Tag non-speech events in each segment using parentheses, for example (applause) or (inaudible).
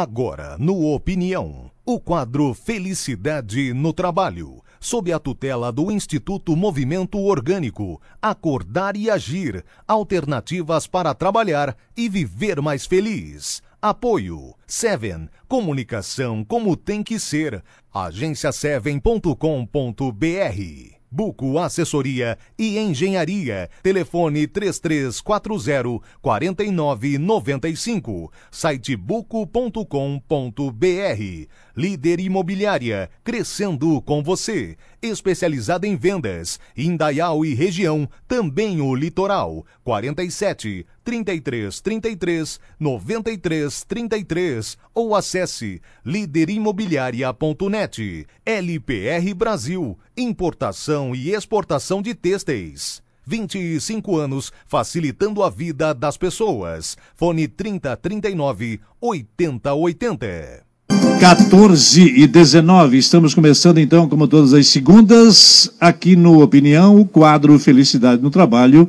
Agora, no Opinião, o quadro Felicidade no Trabalho, sob a tutela do Instituto Movimento Orgânico, Acordar e Agir, alternativas para trabalhar e viver mais feliz. Apoio Seven, comunicação como tem que ser. agenciaseven.com.br Buco Assessoria e Engenharia. Telefone 3340 4995. Site buco.com.br. Líder Imobiliária, crescendo com você. Especializada em vendas, Indaial e região, também o litoral. 47 33 33 93 33 ou acesse líderimobiliaria.net. LPR Brasil, importação e exportação de têxteis. 25 anos facilitando a vida das pessoas. Fone 3039 8080. 14 e 19. Estamos começando então, como todas as segundas, aqui no Opinião, o quadro Felicidade no Trabalho.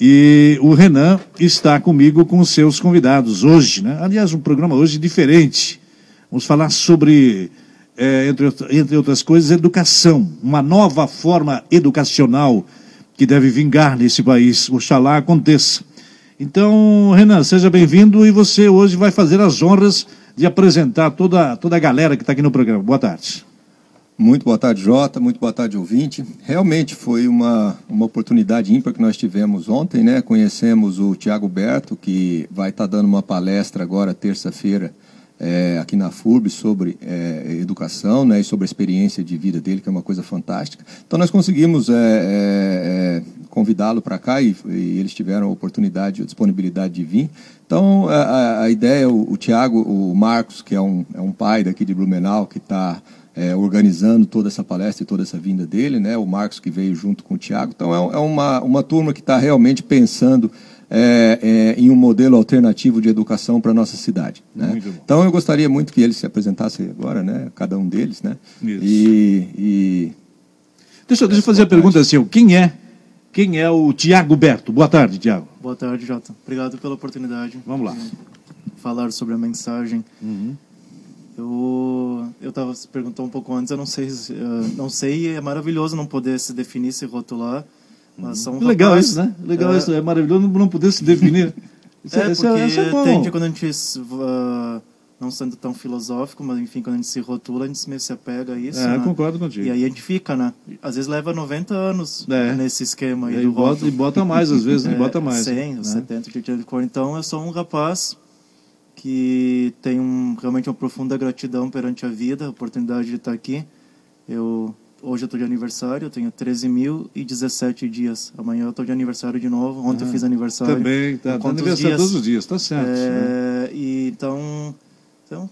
E o Renan está comigo com seus convidados hoje, né? Aliás, um programa hoje diferente. Vamos falar sobre, é, entre, entre outras coisas, educação. Uma nova forma educacional que deve vingar nesse país. Oxalá aconteça. Então, Renan, seja bem-vindo e você hoje vai fazer as honras de apresentar toda, toda a galera que está aqui no programa. Boa tarde. Muito boa tarde, Jota. Muito boa tarde, ouvinte. Realmente foi uma, uma oportunidade ímpar que nós tivemos ontem, né? Conhecemos o Tiago Berto, que vai estar tá dando uma palestra agora, terça-feira, é, aqui na FURB, sobre é, educação né? e sobre a experiência de vida dele, que é uma coisa fantástica. Então, nós conseguimos é, é, é convidá-lo para cá e, e, eles tiveram a oportunidade, a disponibilidade de vir. Então, a, a ideia, o, o Tiago, o Marcos, que é um, é um pai daqui de Blumenau, que está é, organizando toda essa palestra e toda essa vinda dele, né? o Marcos que veio junto com o Tiago. Então, é, é uma, uma turma que está realmente pensando é, é, em um modelo alternativo de educação para a nossa cidade. Né? Então, eu gostaria muito que eles se apresentassem agora, né? cada um deles. Né? E, e... Deixa, deixa eu fazer a pergunta assim, quem é quem é o Tiago Berto? Boa tarde, Tiago. Boa tarde, Jota. Obrigado pela oportunidade. Vamos lá. Falar sobre a mensagem. Uhum. Eu eu estava se perguntou um pouco antes. Eu não sei, uh, não sei. É maravilhoso não poder se definir, se rotular. Mas são um Legal isso, né? Legal é... isso. É maravilhoso não poder se definir. (laughs) Isso é, é, isso é porque isso é tende quando a gente uh, não sendo tão filosófico, mas enfim, quando a gente se rotula, a gente meio se apega a isso. É, né? concordo contigo. E aí a gente fica, né? Às vezes leva 90 anos é. nesse esquema aí. E, do bota, e bota mais, às vezes, né? (laughs) é, bota mais. 100, né? 70 de de cor. Então eu sou um rapaz que tem um, realmente uma profunda gratidão perante a vida, a oportunidade de estar aqui. Eu Hoje eu estou de aniversário, eu tenho 13.017 dias. Amanhã eu estou de aniversário de novo. Ontem ah, eu fiz aniversário. Também, tá. tá aniversário dias. todos os dias, tá certo. É, né? e, então, então,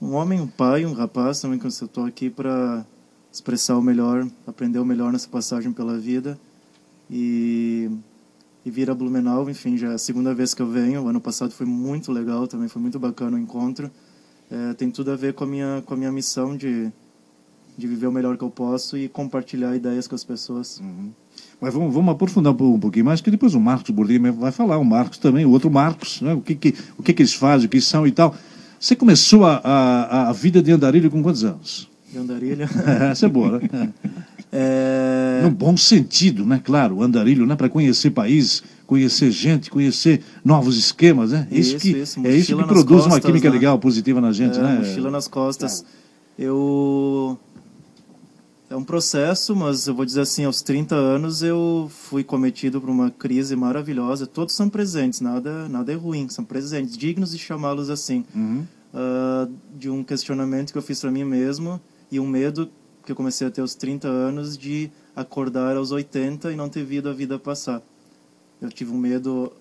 um homem, um pai, um rapaz também que eu estou aqui para expressar o melhor, aprender o melhor nessa passagem pela vida e, e vir a Blumenau, enfim, já é a segunda vez que eu venho. O ano passado foi muito legal, também foi muito bacana o encontro. É, tem tudo a ver com a minha com a minha missão de de viver o melhor que eu posso e compartilhar ideias com as pessoas. Uhum. Mas vamos, vamos aprofundar um pouquinho mais, que depois o Marcos Borlima vai falar, o Marcos também, o outro Marcos, né? o, que, que, o que, que eles fazem, o que são e tal. Você começou a, a, a vida de andarilho com quantos anos? De andarilho? (laughs) Essa é boa, né? É... No bom sentido, né? Claro, andarilho, né? Para conhecer países, conhecer gente, conhecer novos esquemas, né? Isso, isso que, isso. É isso que produz costas, uma química né? legal, positiva na gente, é, né? Mochila nas costas. É. Eu... É um processo, mas eu vou dizer assim, aos 30 anos eu fui cometido por uma crise maravilhosa. Todos são presentes, nada, nada é ruim, são presentes, dignos de chamá-los assim. Uhum uh, de um questionamento que eu fiz para mim mesmo e um medo que eu comecei a ter aos 30 anos de acordar aos 80 e não ter visto a vida passar. Eu tive um medo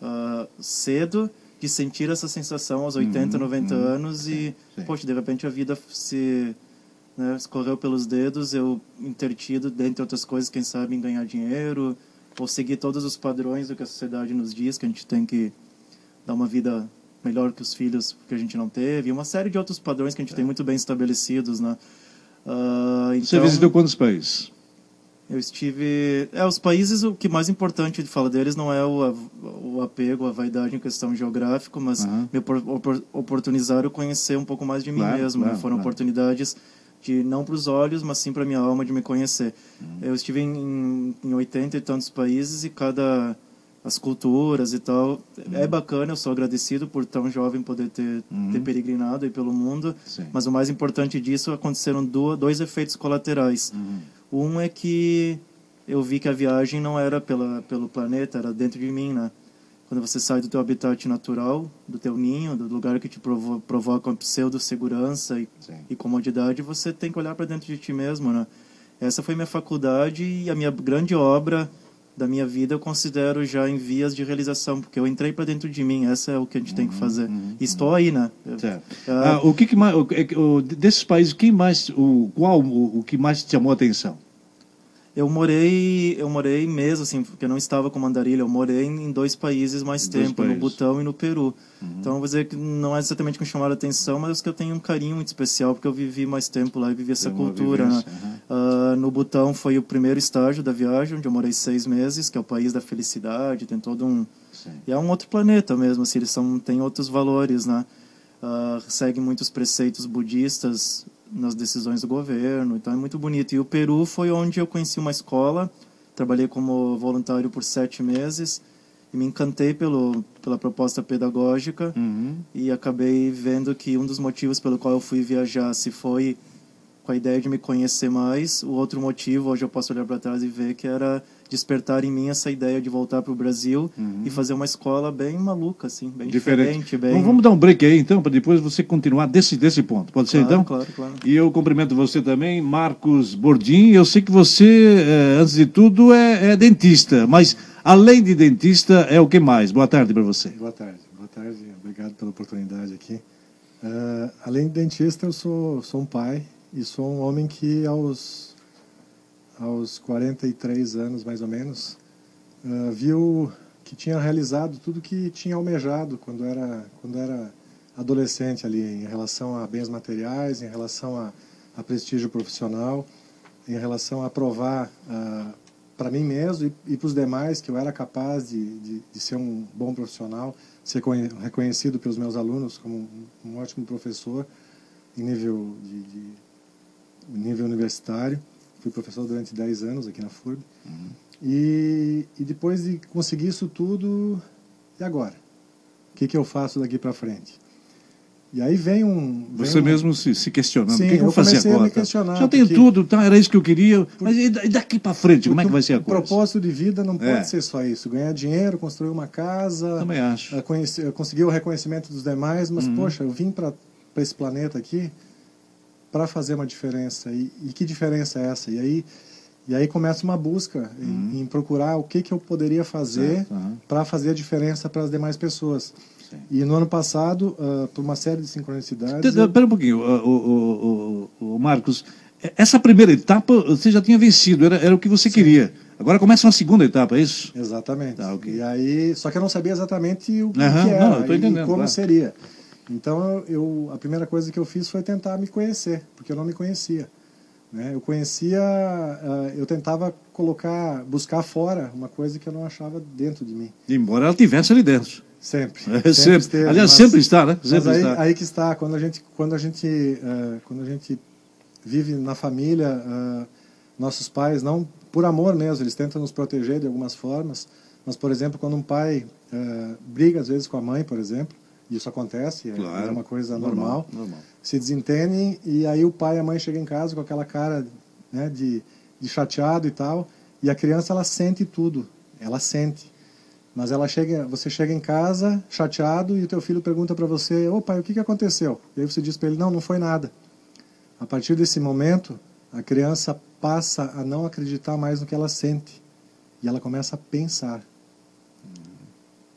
uh, cedo de sentir essa sensação aos 80, uhum, 90 uhum, anos e, sim. poxa, de repente a vida se né, escorreu pelos dedos, eu intertido, dentre outras coisas, quem sabe, em ganhar dinheiro, ou seguir todos os padrões do que a sociedade nos diz, que a gente tem que dar uma vida melhor que os filhos que a gente não teve, e uma série de outros padrões que a gente é. tem muito bem estabelecidos, né? Uh, então, Você visitou quantos países? Eu estive. É, os países, o que mais importante de falar deles não é o, o apego, a vaidade em questão geográfica, mas uhum. me oportunizaram conhecer um pouco mais de mim claro, mesmo. Né? Claro, Foram claro. oportunidades de não para os olhos, mas sim para minha alma de me conhecer. Uhum. Eu estive em, em 80 e tantos países e cada as culturas e tal. Uhum. É bacana, eu sou agradecido por tão jovem poder ter, uhum. ter peregrinado aí pelo mundo. Sim. Mas o mais importante disso aconteceram do, dois efeitos colaterais. Uhum. Um é que eu vi que a viagem não era pela, pelo planeta, era dentro de mim, né? Quando você sai do teu habitat natural, do teu ninho, do lugar que te provo provoca uma pseudo-segurança e, e, comodidade, você tem que olhar para dentro de ti mesmo, né? Essa foi minha faculdade e a minha grande obra da minha vida eu considero já em vias de realização, porque eu entrei para dentro de mim, essa é o que a gente uhum, tem que fazer. Uhum, uhum. Estou aí, né? Certo. Ah, o que, que mais, o, o, desses países, quem mais, o, qual o, o que mais te chamou a atenção? Eu morei, eu morei mesmo, assim, porque eu não estava com mandarilha, eu morei em dois países mais dois tempo, países. no Butão e no Peru. Uhum. Então, vou dizer que não é exatamente que me chamaram a atenção, mas que eu tenho um carinho muito especial, porque eu vivi mais tempo lá e vivi essa cultura. Né? Uhum. Uh, no Butão foi o primeiro estágio da viagem, onde eu morei seis meses, que é o país da felicidade, tem todo um... Sim. E é um outro planeta mesmo, assim, eles são, têm outros valores, né? Uh, segue muitos preceitos budistas nas decisões do governo, então é muito bonito. E o Peru foi onde eu conheci uma escola, trabalhei como voluntário por sete meses e me encantei pelo, pela proposta pedagógica uhum. e acabei vendo que um dos motivos pelo qual eu fui viajar se foi com a ideia de me conhecer mais. O outro motivo, hoje eu posso olhar para trás e ver que era despertar em mim essa ideia de voltar para o Brasil uhum. e fazer uma escola bem maluca, assim, bem diferente. diferente bem... Então, vamos dar um break aí, então, para depois você continuar desse, desse ponto. Pode ser, claro, então? Claro, claro. E eu cumprimento você também, Marcos Bordim. Eu sei que você, eh, antes de tudo, é, é dentista, mas além de dentista, é o que mais? Boa tarde para você. Boa tarde, boa tarde. Obrigado pela oportunidade aqui. Uh, além de dentista, eu sou, sou um pai e sou um homem que aos aos 43 anos mais ou menos, uh, viu que tinha realizado tudo que tinha almejado quando era quando era adolescente ali em relação a bens materiais, em relação a, a prestígio profissional, em relação a provar uh, para mim mesmo e, e para os demais que eu era capaz de, de, de, ser um bom profissional, ser reconhecido pelos meus alunos como um, um ótimo professor em nível de, de nível universitário fui professor durante 10 anos aqui na FURB. Uhum. E, e depois de conseguir isso tudo, e agora? O que, que eu faço daqui para frente? E aí vem um. Vem Você um... mesmo se, se questionando. Sim, o que, eu vou fazer agora? Questionar, Já tenho tudo, tá, era isso que eu queria. Mas e daqui para frente, como é que vai ser a coisa? O propósito de vida não é. pode ser só isso. Ganhar dinheiro, construir uma casa. Também acho. Conhecer, conseguir o reconhecimento dos demais, mas, uhum. poxa, eu vim para esse planeta aqui para fazer uma diferença. E, e, que diferença é essa? E aí, e aí começa uma busca uhum. em, em, procurar o que, que eu poderia fazer uhum. para fazer a diferença para as demais pessoas. Sim. E no ano passado, uh, por uma série de sincronicidades. Espera eu... um pouquinho, o, o, o, o, Marcos. Essa primeira etapa você já tinha vencido, era, era o que você Sim. queria. Agora começa uma segunda etapa, é isso? Exatamente. Tá, okay. E aí, só que eu não sabia exatamente o que, uhum, que era não, e como claro. seria. Então, eu, a primeira coisa que eu fiz foi tentar me conhecer, porque eu não me conhecia. Né? Eu conhecia, uh, eu tentava colocar, buscar fora uma coisa que eu não achava dentro de mim. Embora ela tivesse ali dentro. Sempre. (laughs) É, sempre. sempre esteve, Aliás, mas, sempre está, né? Sempre aí, está. aí que está, quando a gente, quando a gente, uh, quando a gente vive na família, uh, nossos pais, não por amor mesmo, eles tentam nos proteger de algumas formas, mas, por exemplo, quando um pai briga às vezes com a mãe, por exemplo, isso acontece, é, claro. é uma coisa normal. normal. normal. Se desentendem e aí o pai e a mãe chegam em casa com aquela cara né, de, de chateado e tal, e a criança ela sente tudo, ela sente. Mas ela chega, você chega em casa chateado e o teu filho pergunta para você: "Ô pai, o que que aconteceu?" E aí você diz para ele: "Não, não foi nada." A partir desse momento, a criança passa a não acreditar mais no que ela sente e ela começa a pensar.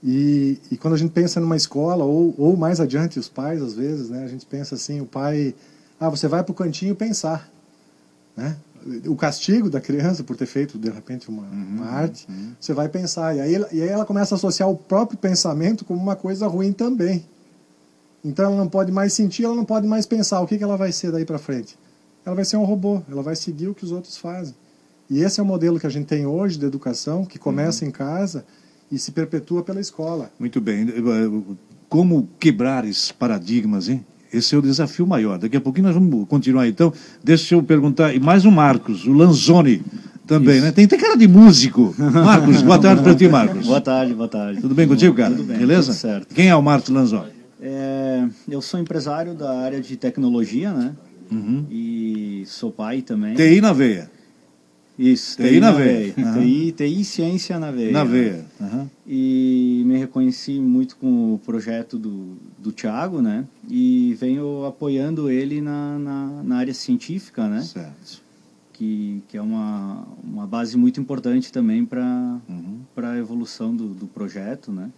E, e, quando a gente pensa numa escola, ou, ou mais adiante, os pais, às vezes, né, a gente pensa assim: o pai, ah, você vai para o cantinho pensar. Né? O castigo da criança por ter feito, de repente, uma, uhum, uma arte, uhum. você vai pensar. E aí, e aí ela começa a associar o próprio pensamento como uma coisa ruim também. Então ela não pode mais sentir, ela não pode mais pensar. O que, que ela vai ser daí para frente? Ela vai ser um robô, ela vai seguir o que os outros fazem. E esse é o modelo que a gente tem hoje de educação, que começa uhum. em casa e se perpetua pela escola. Muito bem. Como quebrar esses paradigmas, hein? Esse é o desafio maior. Daqui a pouquinho nós vamos continuar então. Deixa eu perguntar, e mais um Marcos, o Lanzoni também, Isso. né? Tem, tem cara de músico. Marcos, boa tarde para ti, Marcos. Boa tarde, boa tarde. Tudo bem contigo, cara? Tudo bem. Beleza? Tudo certo. Quem é o Marcos Lanzoni? É, eu sou empresário da área de tecnologia, né? Uhum. E sou pai também. TI na veia. Isso, TI, TI na, veia. veia. Uhum. TI, TI ciência na veia. Na veia. Uhum. E me reconheci muito com o projeto do, do Thiago, né? E venho apoiando ele na, na, na área científica, né? Certo. Que, que é uma, uma base muito importante também para uhum. a evolução do, do projeto, né?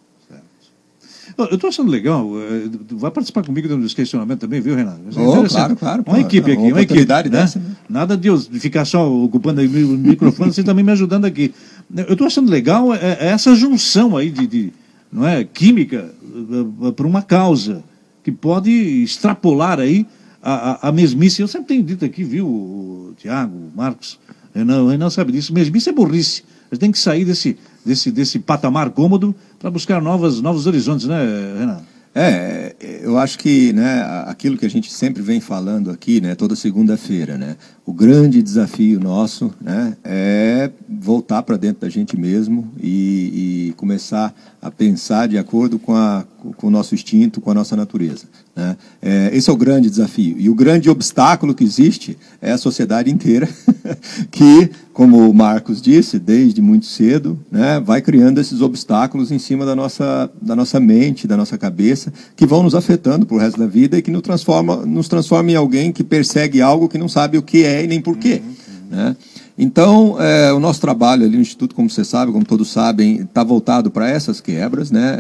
Eu estou achando legal. Eh, vai participar comigo dos questionamentos também, viu, Renato? Oh, claro, claro. Uma equipe aqui, uma equipe. Né? Dessa, né? Nada de eu ficar só ocupando o microfone, você também me ajudando aqui. Eu estou achando legal é, é essa junção aí de, de não é, química eh, para uma causa que pode extrapolar aí a, a, a, mesmice. Eu sempre tenho dito aqui, viu, Tiago, Marcos, Renan, Renan sabe disso, mesmice é burrice. A gente tem que sair desse, desse, desse patamar cômodo para buscar novas, novos horizontes, né, Renan? É, eu acho que né, aquilo que a gente sempre vem falando aqui, né, toda segunda-feira, né, o grande desafio nosso né, é voltar para dentro da gente mesmo e, e, começar a pensar de acordo com, a, com o nosso instinto, com a nossa natureza. Né? É, esse é o grande desafio. E o grande obstáculo que existe é a sociedade inteira, (laughs) que, como o Marcos disse, desde muito cedo, né, vai criando esses obstáculos em cima da nossa, da nossa mente, da nossa cabeça, que vão nos afetando para o resto da vida e que nos transforma, nos transforma em alguém que persegue algo que não sabe o que é e nem porquê. Uhum, uhum. Né? Então, é, o nosso trabalho ali no Instituto, como você sabe, como todos sabem, está voltado para essas quebras. Né?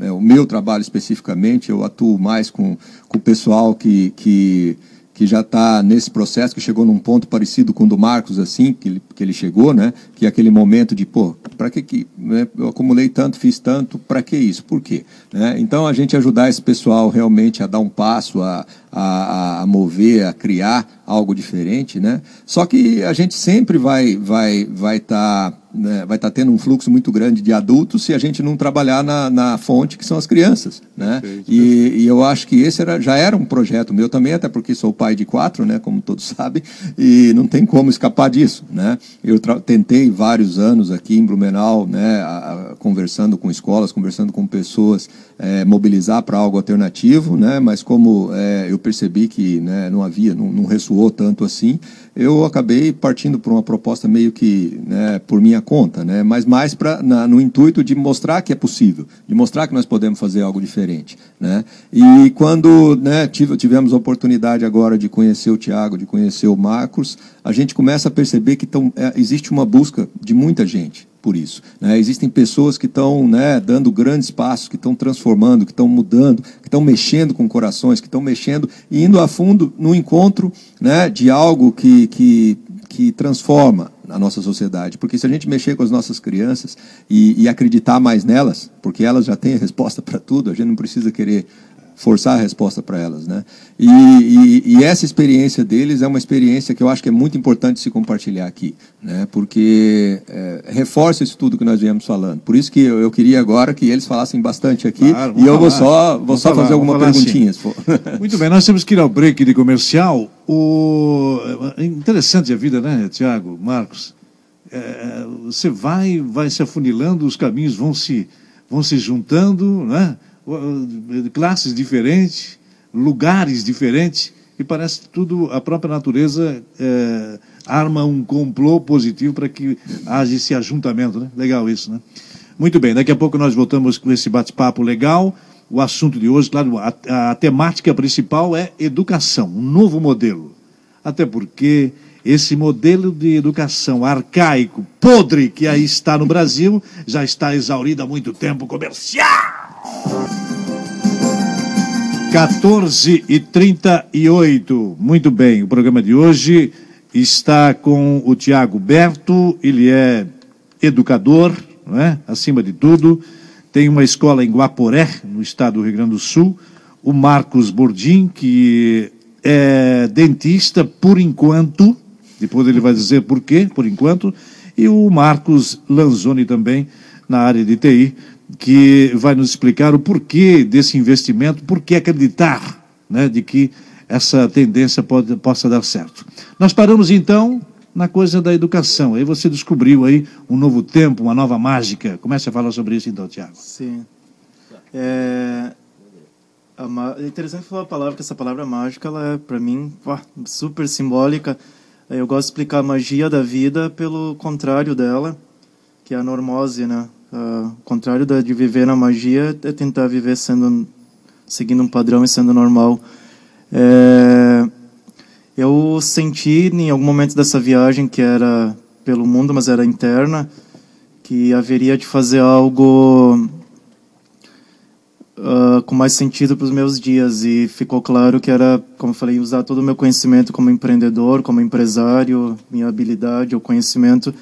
É, é, o meu trabalho especificamente, eu atuo mais com, com o pessoal que, que que já está nesse processo, que chegou num ponto parecido com o do Marcos, assim, que ele, que ele chegou, né? Que é aquele momento de, pô, para que, que né? eu acumulei tanto, fiz tanto, para que isso? Por quê? Né? Então, a gente ajudar esse pessoal realmente a dar um passo, a, a, a mover, a criar algo diferente, né? Só que a gente sempre vai vai vai estar tá né, vai estar tá tendo um fluxo muito grande de adultos se a gente não trabalhar na, na fonte que são as crianças, né? Perfeito, e, e, eu acho que esse era, já era um projeto meu também, até porque sou pai de quatro, né? Como todos (laughs) sabem, e não tem como escapar disso, né? Eu tentei vários anos aqui em Blumenau, né? A, a, conversando com escolas, conversando com pessoas, é, mobilizar para algo alternativo, né? Mas como é, eu percebi que né, não havia, não, não ressoou tanto assim, eu acabei partindo para uma proposta meio que né, por minha conta, né, mas mais pra, na, no intuito de mostrar que é possível, de mostrar que nós podemos fazer algo diferente. Né. E quando né, tive, tivemos a oportunidade agora de conhecer o Tiago, de conhecer o Marcos, a gente começa a perceber que tão, é, existe uma busca de muita gente por isso. Né? Existem pessoas que estão né, dando grandes passos, que estão transformando, que estão mudando, que estão mexendo com corações, que estão mexendo e indo a fundo no encontro né, de algo que, que, que transforma a nossa sociedade. Porque se a gente mexer com as nossas crianças e, e acreditar mais nelas, porque elas já têm a resposta para tudo, a gente não precisa querer forçar a resposta para elas, né? E, e, e, essa experiência deles é uma experiência que eu acho que é muito importante se compartilhar aqui, né? Porque é, reforça isso tudo que nós viemos falando. Por isso que eu, eu queria agora que eles falassem bastante aqui claro, e eu falar. vou só vou só falar, fazer alguma perguntinha. Assim. (laughs) Muito bem, nós temos que ir ao break de comercial. O é interessante a vida, né, Tiago, Marcos? É, você vai vai se afunilando, os caminhos vão se vão se juntando, né? Classes diferentes, lugares diferentes, e parece que tudo, a própria natureza é, arma um complô positivo para que haja esse ajuntamento. Né? Legal isso, né? Muito bem, daqui a pouco nós voltamos com esse bate-papo legal. O assunto de hoje, claro, a, a temática principal é educação, um novo modelo. Até porque esse modelo de educação arcaico, podre, que aí está no Brasil, já está exaurido há muito tempo comercial. 14 e 38. Muito bem, o programa de hoje está com o Tiago Berto, ele é educador, não é? acima de tudo, tem uma escola em Guaporé, no estado do Rio Grande do Sul, o Marcos Bordim, que é dentista por enquanto, Depois ele vai dizer por quê, por enquanto. E o Marcos Lanzoni também, na área de TI, que vai nos explicar o porquê desse investimento, por que acreditar né, de que essa tendência pode, possa dar certo. Nós paramos então na coisa da educação. Aí você descobriu aí um novo tempo, uma nova mágica. Comece a falar sobre isso então, Tiago. Sim. É, é interessante falar a palavra, que essa palavra mágica, ela é, para mim, super simbólica. Eu gosto de explicar a magia da vida pelo contrário dela, que é a normose, né? O contrário de viver na magia é tentar viver sendo seguindo um padrão e sendo normal. É, eu senti em algum momento dessa viagem que era pelo mundo, mas era interna, que haveria de fazer algo uh, com mais sentido para os meus dias e ficou claro que era, como eu falei, usar todo o meu conhecimento como empreendedor, como empresário, minha habilidade, o conhecimento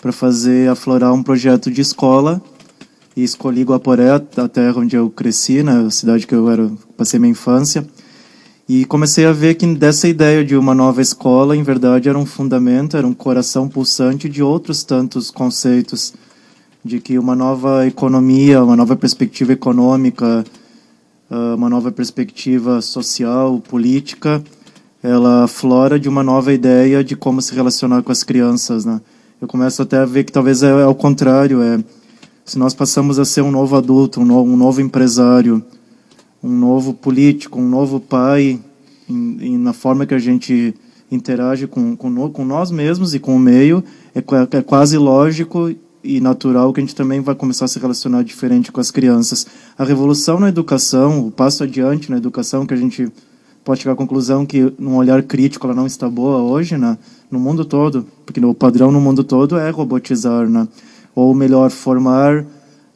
para fazer aflorar um projeto de escola e escolhi Guaporé, a terra onde eu cresci, na né, cidade que eu era, passei minha infância. E comecei a ver que dessa ideia de uma nova escola, em verdade, era um fundamento, era um coração pulsante de outros tantos conceitos, de que uma nova economia, uma nova perspectiva econômica, ah, uma nova perspectiva social, política, ela flora de uma nova ideia de como se relacionar com as crianças, né? Eu começo até a ver que talvez é, é ao contrário, é se nós passamos a ser um novo adulto, um novo, um novo empresário, um novo político, um novo pai, em, em, na forma que a gente interage com, com, com, nós mesmos e com o meio, é, é quase lógico e natural que a gente também vai começar a se relacionar diferente com as crianças. A revolução na educação, o passo adiante na educação, que a gente pode chegar à conclusão que, num olhar crítico, ela não está boa hoje, né, no mundo todo, porque o padrão no mundo todo é robotizar, né? ou melhor, formar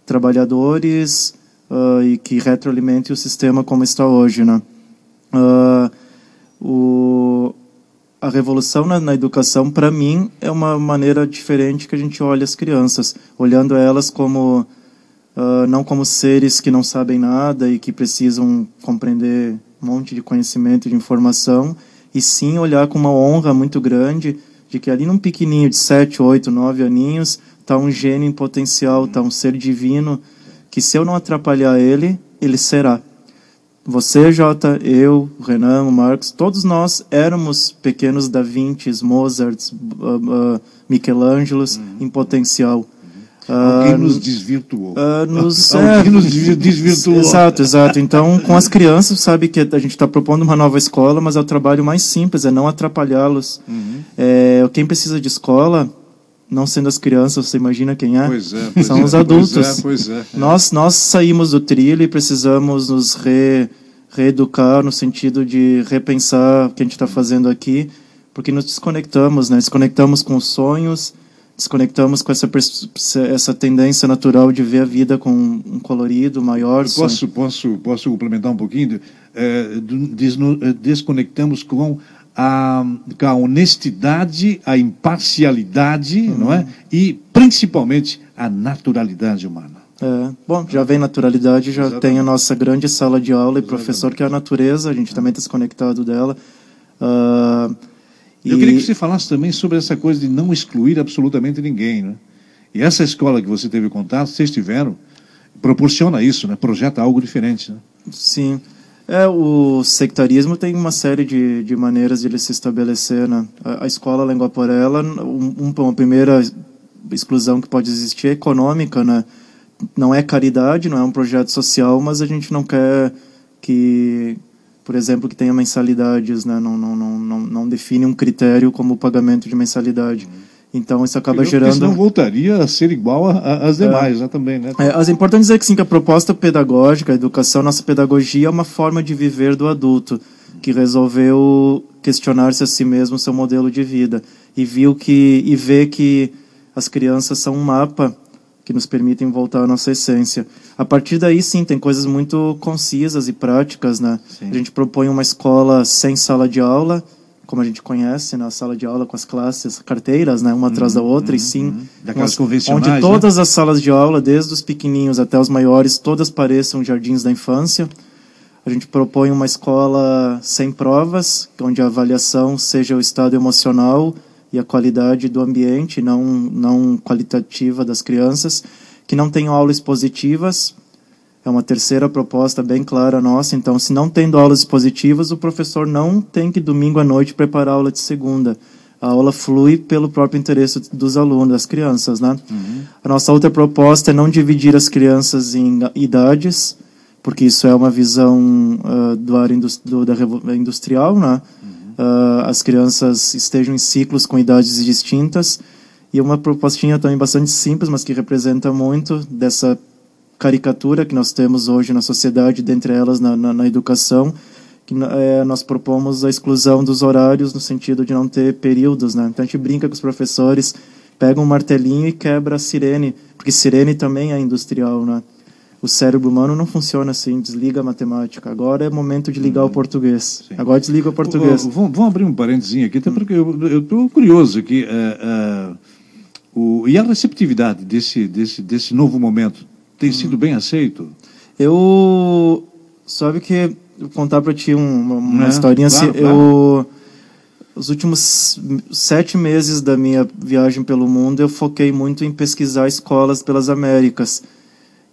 trabalhadores uh, e que retroalimente o sistema como está hoje. Né? Uh, o, a revolução na, na educação, para mim, é uma maneira diferente que a gente olha as crianças, olhando elas como uh, não como seres que não sabem nada e que precisam compreender um monte de conhecimento, de informação, e sim olhar com uma honra muito grande de que ali num pequenininho de 7, 8, 9 aninhos está um gênio em potencial, está um ser divino, que se eu não atrapalhar ele, ele será. Você, Jota, eu, o Renan, o Marcos, todos nós éramos pequenos Da Vincis, Mozarts, uh, uh, Michelangelos uhum. em potencial. Alguém nos desvirtuou. Uh, nos, (laughs) Alguém é, nos desvirtuou. Exato, exato. Então, com as crianças, sabe que a gente está propondo uma nova escola, mas é o trabalho mais simples, é não atrapalhá-los. Uhum. É, quem precisa de escola não sendo as crianças, você imagina quem é? Pois é pois São é, os adultos. Pois é, pois é. Nós, nós saímos do trilho e precisamos nos re, reeducar no sentido de repensar o que a gente está fazendo aqui, porque nos desconectamos, né? Desconectamos com os sonhos, desconectamos com essa, essa tendência natural de ver a vida com um colorido maior. Eu posso, posso, posso complementar um pouquinho? É, desconectamos com a, a honestidade, a imparcialidade, uhum. não é? E principalmente a naturalidade humana. É, bom, já vem naturalidade, já Exatamente. tem a nossa grande sala de aula e professor que é a natureza, a gente também está desconectado dela. Uh, Eu e... queria que você falasse também sobre essa coisa de não excluir absolutamente ninguém, né? E essa escola que você teve contato, vocês tiveram, proporciona isso, né? Projeta algo diferente, né? Sim. É, o sectarismo tem uma série de, de maneiras de ele se estabelecer. Né? A, a escola Língua Porela, um, uma primeira exclusão que pode existir é econômica. Né? Não é caridade, não é um projeto social, mas a gente não quer que, por exemplo, que tenha mensalidades. Né? Não, não, não, não, define um critério como o pagamento de mensalidade. Então isso acaba gerando. não voltaria a ser igual às demais, é, né, também, né? É, mas é importante dizer que sim, que a proposta pedagógica, a educação, nossa pedagogia é uma forma de viver do adulto que resolveu questionar-se a si mesmo seu modelo de vida e viu que e vê que as crianças são um mapa que nos permitem voltar à nossa essência. A partir daí, sim, tem coisas muito concisas e práticas, né? Sim. A gente propõe uma escola sem sala de aula como a gente conhece na sala de aula com as classes carteiras, né, uma atrás da uhum, outra, uhum, e sim, uhum. Daquelas convencionais, onde né? todas né? as salas de aula, desde os pequenininhos até os maiores, todas pareçam jardins da infância. A gente propõe uma escola sem provas, onde a avaliação seja o estado emocional e a qualidade do ambiente, não, não qualitativa das crianças, que não tenham aulas positivas. É uma terceira proposta bem clara nossa. Então, se não tendo aulas positivas, o professor não tem que domingo à noite preparar a aula de segunda. A aula flui pelo próprio interesse dos alunos, das crianças, né? Uhum. A nossa outra proposta é não dividir as crianças em idades, porque isso é uma visão uh, do área do, da industrial, né? Uh, as crianças estejam em ciclos com idades distintas. E uma propostinha também bastante simples, mas que representa muito dessa caricatura que nós temos hoje na sociedade, dentre elas na, na, na educação, que é, nós propomos a exclusão dos horários no sentido de não ter períodos. Né? Então a gente brinca com os professores, pega um martelinho e quebra a sirene, porque sirene também é industrial. Né? O cérebro humano não funciona assim, desliga a matemática. Agora é momento de ligar o uhum. português. Sim. Agora desliga o português. Vamos, abrir um parênteses aqui, até porque eu estou curioso aqui. É, é, o, e a receptividade desse, desse, desse novo momento tem hum. sido bem aceito? Eu. Sabe que. Vou contar para ti uma, uma é, historinha claro, assim. Claro. Eu. Os últimos sete meses da minha viagem pelo mundo, eu foquei muito em pesquisar escolas pelas Américas.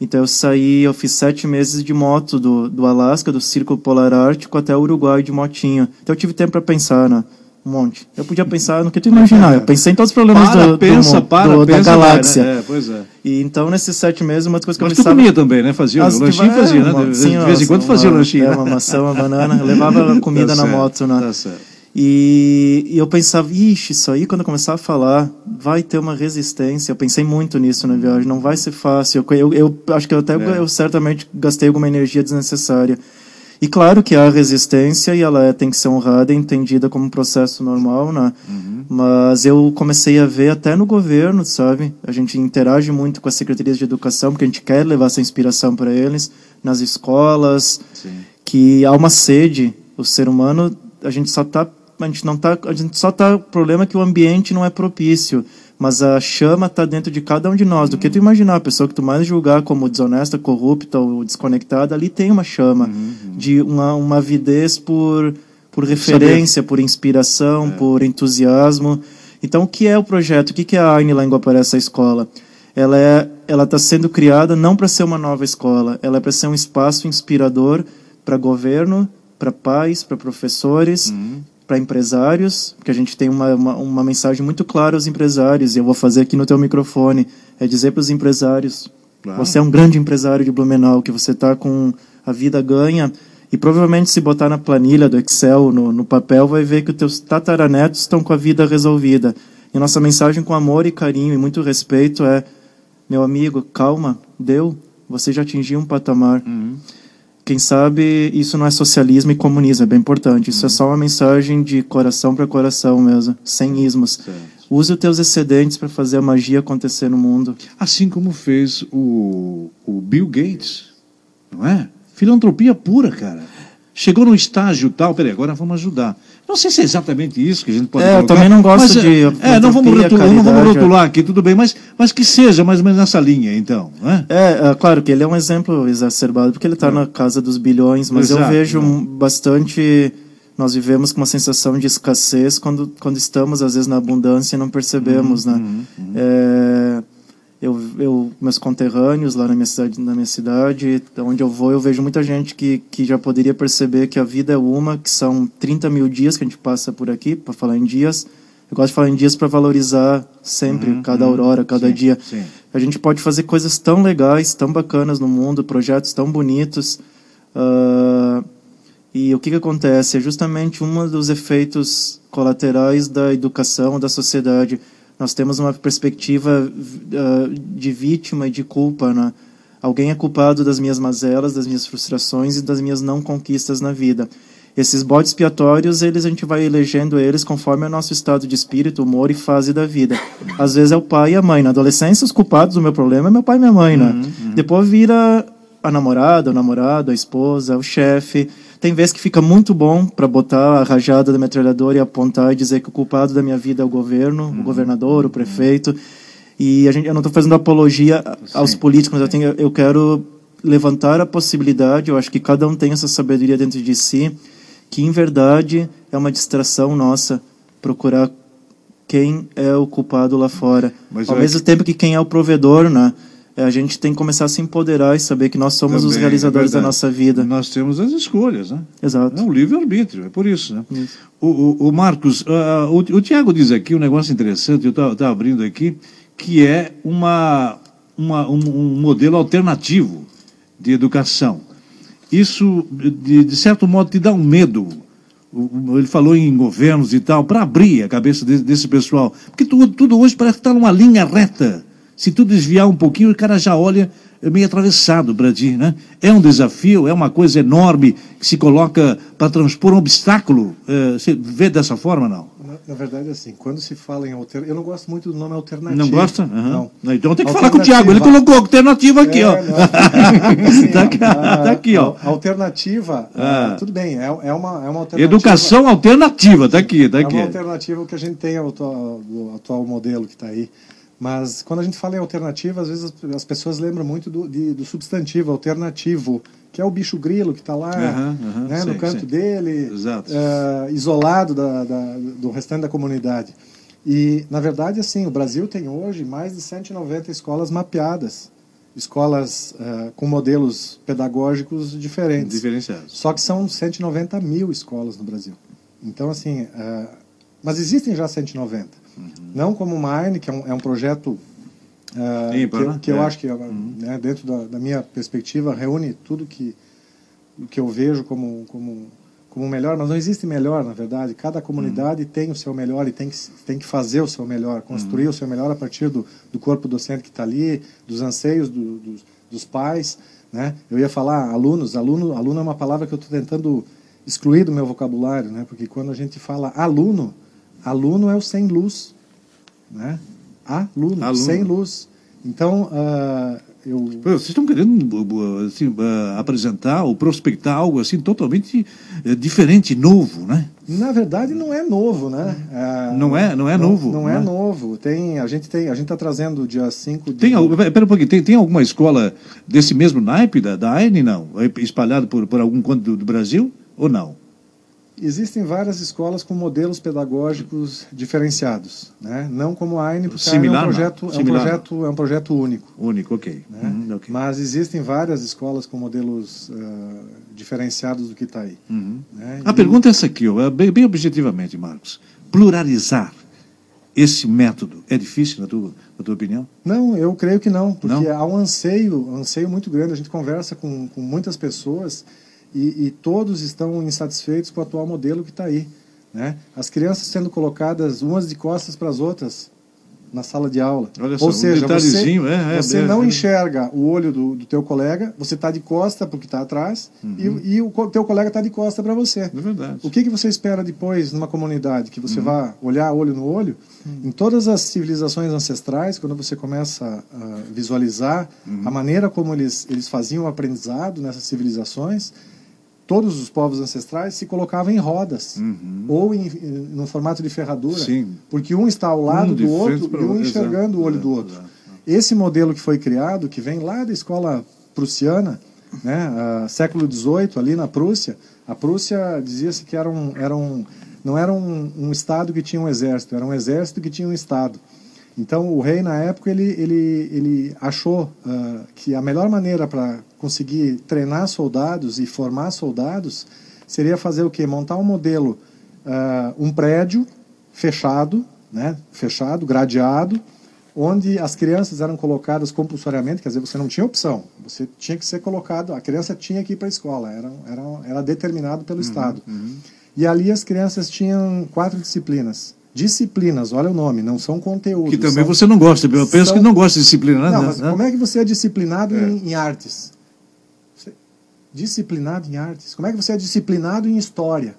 Então eu saí, eu fiz sete meses de moto do, do Alasca, do Círculo Polar Ártico até o Uruguai de motinha. Então eu tive tempo para pensar, né? Um monte. Eu podia pensar no que tu imaginar. Eu pensei em todos os problemas para, do, pensa, do, para, do, pensa, da galáxia. Né? É, pois é. E então, nesses sete meses, uma das coisas que Mas eu pensava... comia também, né? Fazia o lanchinho, fazia, né? De, sim, de vez em quando fazia o lanchinho. É, uma maçã, uma banana. Levava (laughs) comida tá na moto, né? Tá certo. E, e, eu pensava, ixi, isso aí quando eu começar a falar, vai ter uma resistência. Eu pensei muito nisso na viagem, não vai ser fácil. Eu, eu, eu acho que eu até é. eu certamente gastei alguma energia desnecessária. E claro que há resistência e ela é, tem que ser honrada e entendida como um processo normal, né? Uhum. Mas eu comecei a ver até no governo, sabe? A gente interage muito com as secretarias de educação porque a gente quer levar essa inspiração para eles, nas escolas, Sim. que há uma sede. O ser humano, a gente só está a gente não tá, a gente só tá, o problema é que o ambiente não é propício, mas a chama está dentro de cada um de nós. Do que tu imaginar, a pessoa que tu mais julgar como desonesta, corrupta ou desconectada, ali tem uma chama uhum. de uma, uma avidez por, por referência, Saber. por inspiração, é. por entusiasmo. Então, o que é o projeto? O que é a Aine lá em Guaparé, essa escola? Ela é, ela está sendo criada não para ser uma nova escola, ela é para ser um espaço inspirador para governo, para pais, para professores, uhum para empresários, porque a gente tem uma, uma, uma, mensagem muito clara aos empresários, e eu vou fazer aqui no teu microfone, é dizer para os empresários, claro. você é um grande empresário de Blumenau, que você está com a vida ganha, e provavelmente se botar na planilha do Excel, no, no papel, vai ver que os teus tataranetos estão com a vida resolvida. E nossa mensagem com amor e carinho e muito respeito é, meu amigo, calma, deu, você já atingiu um patamar. Uhum. Quem sabe isso não é socialismo e comunismo, é bem importante. Isso uhum. é só uma mensagem de coração para coração mesmo, sem ismos. Certo. Use os teus excedentes para fazer a magia acontecer no mundo. Assim como fez o, o Bill Gates, não é? Filantropia pura, cara. Chegou no estágio tal, peraí, agora vamos ajudar. Não sei se é exatamente isso que a gente pode é, colocar. Eu também não gosto mas, de. É, é não vamos, rotular, não vamos rotular aqui, tudo bem, mas, mas que seja mais ou menos nessa linha, então. Né? É, é claro que ele é um exemplo exacerbado, porque ele está é. na casa dos bilhões, mas Exato, eu vejo né? bastante. Nós vivemos com uma sensação de escassez quando, quando estamos, às vezes, na abundância e não percebemos, uhum, né? Uhum, uhum. É eu, eu meus conterrâneos lá na minha cidade, na minha cidade, onde eu vou, eu vejo muita gente que, que já poderia perceber que a vida é uma, que são 30 mil dias que a gente passa por aqui, para falar em dias. Eu gosto de falar em dias para valorizar sempre, uhum, cada uhum, aurora, cada sim, dia. Sim. A gente pode fazer coisas tão legais, tão bacanas no mundo, projetos tão bonitos. Uh, e o que, que acontece? É justamente um dos efeitos colaterais da educação, da sociedade nós temos uma perspectiva uh, de vítima e de culpa, né? Alguém é culpado das minhas mazelas, das minhas frustrações e das minhas não conquistas na vida. Esses bodes expiatórios, eles a gente vai elegendo eles conforme o nosso estado de espírito, humor e fase da vida. Às vezes é o pai e a mãe. Na adolescência, os culpados do meu problema é meu pai e minha mãe, né? Uhum, uhum. Depois vira a namorada, o namorado, a esposa, o chefe. Tem vezes que fica muito bom para botar a rajada da metralhadora e apontar e dizer que o culpado da minha vida é o governo, uhum. o governador, o prefeito. E a gente, eu não estou fazendo apologia Sim. aos políticos, mas eu, tenho, eu quero levantar a possibilidade, eu acho que cada um tem essa sabedoria dentro de si, que em verdade é uma distração nossa procurar quem é o culpado lá fora. Mas Ao é mesmo que- tempo que quem é o provedor, né? É, A gente tem que começar a se empoderar e saber que nós somos os Também, é realizadores da verdade. nossa vida. Nós temos as escolhas, né? Exato. É o livre-arbítrio, é por isso, né? Isso. O, o, o Marcos, ah, o, o Tiago diz aqui um negócio interessante, eu estava abrindo aqui, que é uma, uma, um, um modelo alternativo de educação. Isso, de, de certo modo, te dá um medo. Ele falou em governos e tal, para abrir a cabeça de- desse pessoal. Porque tudo, tudo hoje parece que está numa linha reta. Se tu desviar um pouquinho, o cara já olha meio atravessado para ti, né? É um desafio, é uma coisa enorme que se coloca para transpor um obstáculo. Eh, Você vê dessa forma, não? Na, na verdade, assim, quando se fala em alternativa, eu não gosto muito do nome alternativo. Não gosta? Aham. Não. Então tem que falar com o Tiago. Ele colocou alternativa aqui, É, ó. Assim, Tá aqui, a- tá aqui, ó. a Alternativa, Ah. ah, tudo bem, é, é uma, é uma alternativa. Educação alternativa, tá aqui, tá É aqui. uma alternativa que a gente tem ao atual, do atual modelo que está aí. Mas quando a gente fala em alternativa, às vezes as, as pessoas lembram muito do, de- do substantivo alternativo, que é o bicho grilo que está lá Aham, aham, né, no sim, canto sim. dele, eh, isolado da- da- do restante da comunidade. E, na verdade, assim, o Brasil tem hoje mais de 190 escolas mapeadas, escolas eh, com modelos pedagógicos diferentes. Diferenciados. Só que são 190 mil escolas no Brasil. Então, assim, eh, mas existem já 190. Não como o Mine, que é um, é um projeto eh, Ímpar, que, né? que eu É. acho que, né, dentro da, da minha perspectiva, reúne tudo que, que eu vejo como, como, como melhor, mas não existe melhor, na verdade. Cada comunidade tem o seu melhor e tem que, tem que fazer o seu melhor, construir o seu melhor a partir do, do corpo docente que está ali, dos anseios do- dos, dos pais. Né? Eu ia falar alunos, aluno, aluno é uma palavra que eu estou tentando excluir do meu vocabulário, né? porque quando a gente fala aluno, aluno é o sem luz. Né? Aluno, Aluno. sem luz. Então, ah, eu, Vocês estão querendo assim, ah, apresentar ou prospectar algo assim totalmente eh, diferente, novo, né? Na verdade, não é novo, né? É, Não é- não é novo, Não, né? é novo. Tem, a gente tem, a gente está trazendo dia 5 de Tem, pera um pouquinho, tem, tem alguma escola desse mesmo naipe da, da AINE, não? Espalhado por, por algum canto do, do Brasil ou não? Existem várias escolas com modelos pedagógicos diferenciados, né? Não como a AINE, porque Similar, a. AINE é um projeto, é um Similar. projeto, é um projeto único. Único, ok. Né? Uhum. Mas existem várias escolas com modelos ah, diferenciados do que está aí. Uhum. né? A E- pergunta é essa aqui, ó, bem, bem objetivamente, Marcos. Pluralizar esse método é difícil, na tua, na tua opinião? Não, eu creio que não, porque Não? há um anseio, um anseio muito grande. A gente conversa com, com muitas pessoas e, e todos estão insatisfeitos com o atual modelo que está aí. Né? As crianças sendo colocadas umas de costas para as outras na sala de aula. Olha só, Ou um seja, você, é, é, você é, não é. enxerga o olho do, do teu colega, você está de costa porque está atrás e, e o teu colega está de costa para você. Uhum. É verdade. O que, que você espera depois numa comunidade? Que Uhum. você vá olhar olho no olho? Em todas as civilizações ancestrais, quando você começa a visualizar Uhum. a maneira como eles, eles faziam o aprendizado nessas civilizações, todos os povos ancestrais se colocavam em rodas ou em, em no formato de ferradura, Uhum. Sim. porque um está ao lado Um do outro e um enxergando o olho exato, do outro. exato. Esse modelo que foi criado, que vem lá da escola prussiana, né, ah, século XVIII, ali na Prússia, a Prússia dizia-se que era um, era um, não era um, um estado que tinha um exército, era um exército que tinha um estado. Então o rei na época ele ele ele achou ah, que a melhor maneira para conseguir treinar soldados e formar soldados seria fazer o quê? Montar um modelo, ah, um prédio fechado, né? Fechado, gradeado, onde as crianças eram colocadas compulsoriamente, quer dizer, você não tinha opção, você tinha que ser colocado, a criança tinha que ir para a escola, era, era, era determinado Uhum, pelo Estado. E ali as crianças tinham quatro disciplinas. Disciplinas, olha o nome, não são conteúdos. Que também são- você não gosta, eu penso são- que não gosta de disciplina, né? Não, mas Né? como é que você é disciplinado É. Em, em artes? Você- disciplinado em artes? Como é que você é disciplinado em história?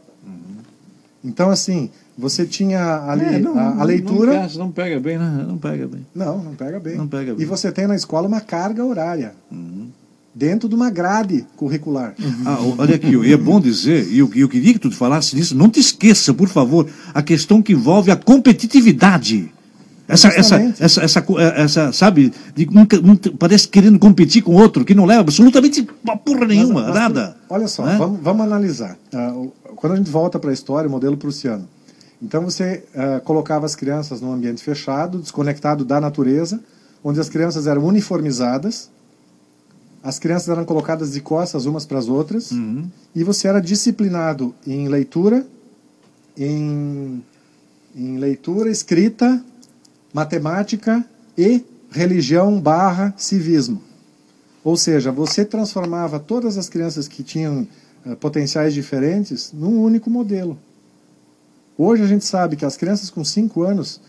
Então, assim, você tinha ali Uhum. É, não, a, a leitura... Não, encaixa, não pega bem, né? Não pega bem. Não, não pega bem. Não pega bem. E você tem na escola uma carga horária. Uhum. Dentro de uma grade curricular. Ah, olha aqui, e é bom dizer, e eu, eu queria que tu falasse nisso, não te esqueça, por favor, a questão que envolve a competitividade. Essa, essa, essa, essa, eh, essa, sabe, de um, um parece querendo competir com outro, que não leva absolutamente porra nenhuma, Mas- mas- nada. Olha só, Né? vamos, vamos analisar. Ah, quando a gente volta para a história, o modelo prussiano. Então você uh, colocava as crianças num ambiente fechado, desconectado da natureza, onde as crianças eram uniformizadas, as crianças eram colocadas de costas umas para as outras, uhum. e você era disciplinado em leitura, em, em leitura, escrita, matemática e religião barra civismo. Ou seja, você transformava todas as crianças que tinham uh, potenciais diferentes num único modelo. Hoje a gente sabe que as crianças com 5 anos,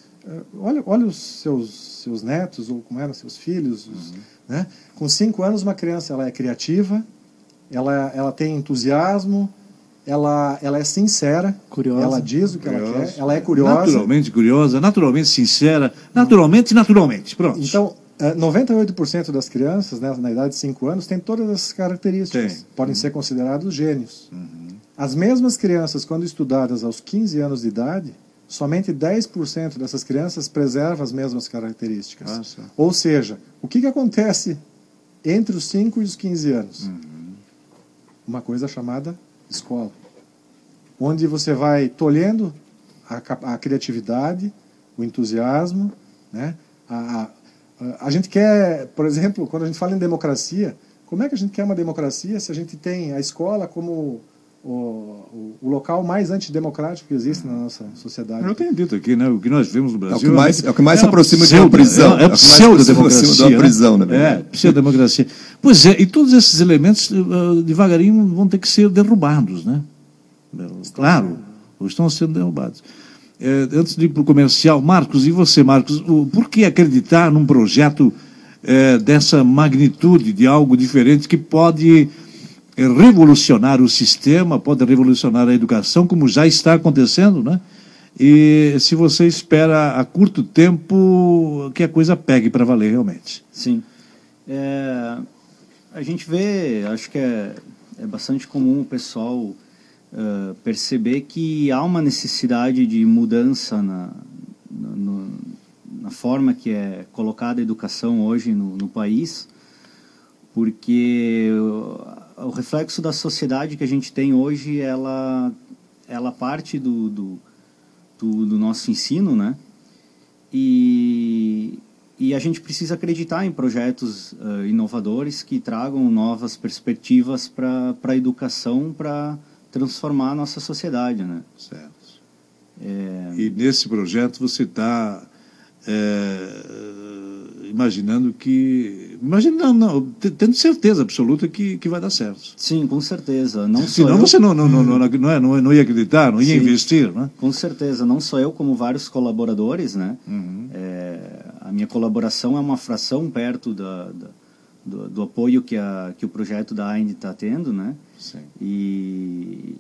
olha, olha os seus, seus netos, ou como eram seus filhos, os, uhum. né? com 5 anos uma criança ela é criativa, ela, ela tem entusiasmo, ela, ela é sincera, curiosa. ela diz o que curiosa. ela quer, ela é curiosa. Naturalmente curiosa, naturalmente sincera, naturalmente, naturalmente, pronto. Então, 98% é, das crianças, né, na idade de 5 anos, têm todas essas características. Tem. Podem uhum. ser considerados gênios. Uhum. As mesmas crianças, quando estudadas aos 15 anos de idade, somente 10% dessas crianças preservam as mesmas características. Nossa. Ou seja, o que, que acontece entre os 5 e os 15 anos? Uhum. Uma coisa chamada escola. Onde você vai tolhendo a, a criatividade, o entusiasmo, né? a, a a gente quer, por exemplo, quando a gente fala em democracia, como é que a gente quer uma democracia se a gente tem a escola como o, o, local mais antidemocrático que existe na nossa sociedade? Eu tenho dito aqui, né? O que nós vemos no Brasil. É o que mais, é o que mais é se aproxima de uma prisão. É, é, é pseudo-democracia. Né? prisão, na verdade. É, pseudo-democracia. Pois é, e todos esses elementos, uh, devagarinho, vão ter que ser derrubados, né? Claro, estão sendo derrubados eh, antes de ir para o comercial, Marcos, e você, Marcos, o, por que acreditar num projeto eh, dessa magnitude, de algo diferente que pode eh, revolucionar o sistema, pode revolucionar a educação, como já está acontecendo, né? E se você espera a curto tempo que a coisa pegue para valer realmente. Sim. É, a gente vê, acho que é, é bastante comum o pessoal uh, perceber que há uma necessidade de mudança na, na, na, forma que é colocada a educação hoje no, no país, porque o, reflexo da sociedade que a gente tem hoje, ela, ela parte do, do, do, do nosso ensino, né? E, e a gente precisa acreditar em projetos uh, inovadores que tragam novas perspectivas para a educação, para transformar a nossa sociedade, né? Certo. É... E nesse projeto você está é, imaginando que, imaginando, não, tendo certeza absoluta que, que vai dar certo. Sim, com certeza. Não Senão eu... você não, não, não, não, não, é, não, não ia acreditar, não ia Sim, investir, né? Com certeza. Não só eu, como vários colaboradores, né? Uhum. É, a minha colaboração é uma fração perto da, da do, do, apoio que, a, que o projeto da AIND está tendo, né? Sim. E,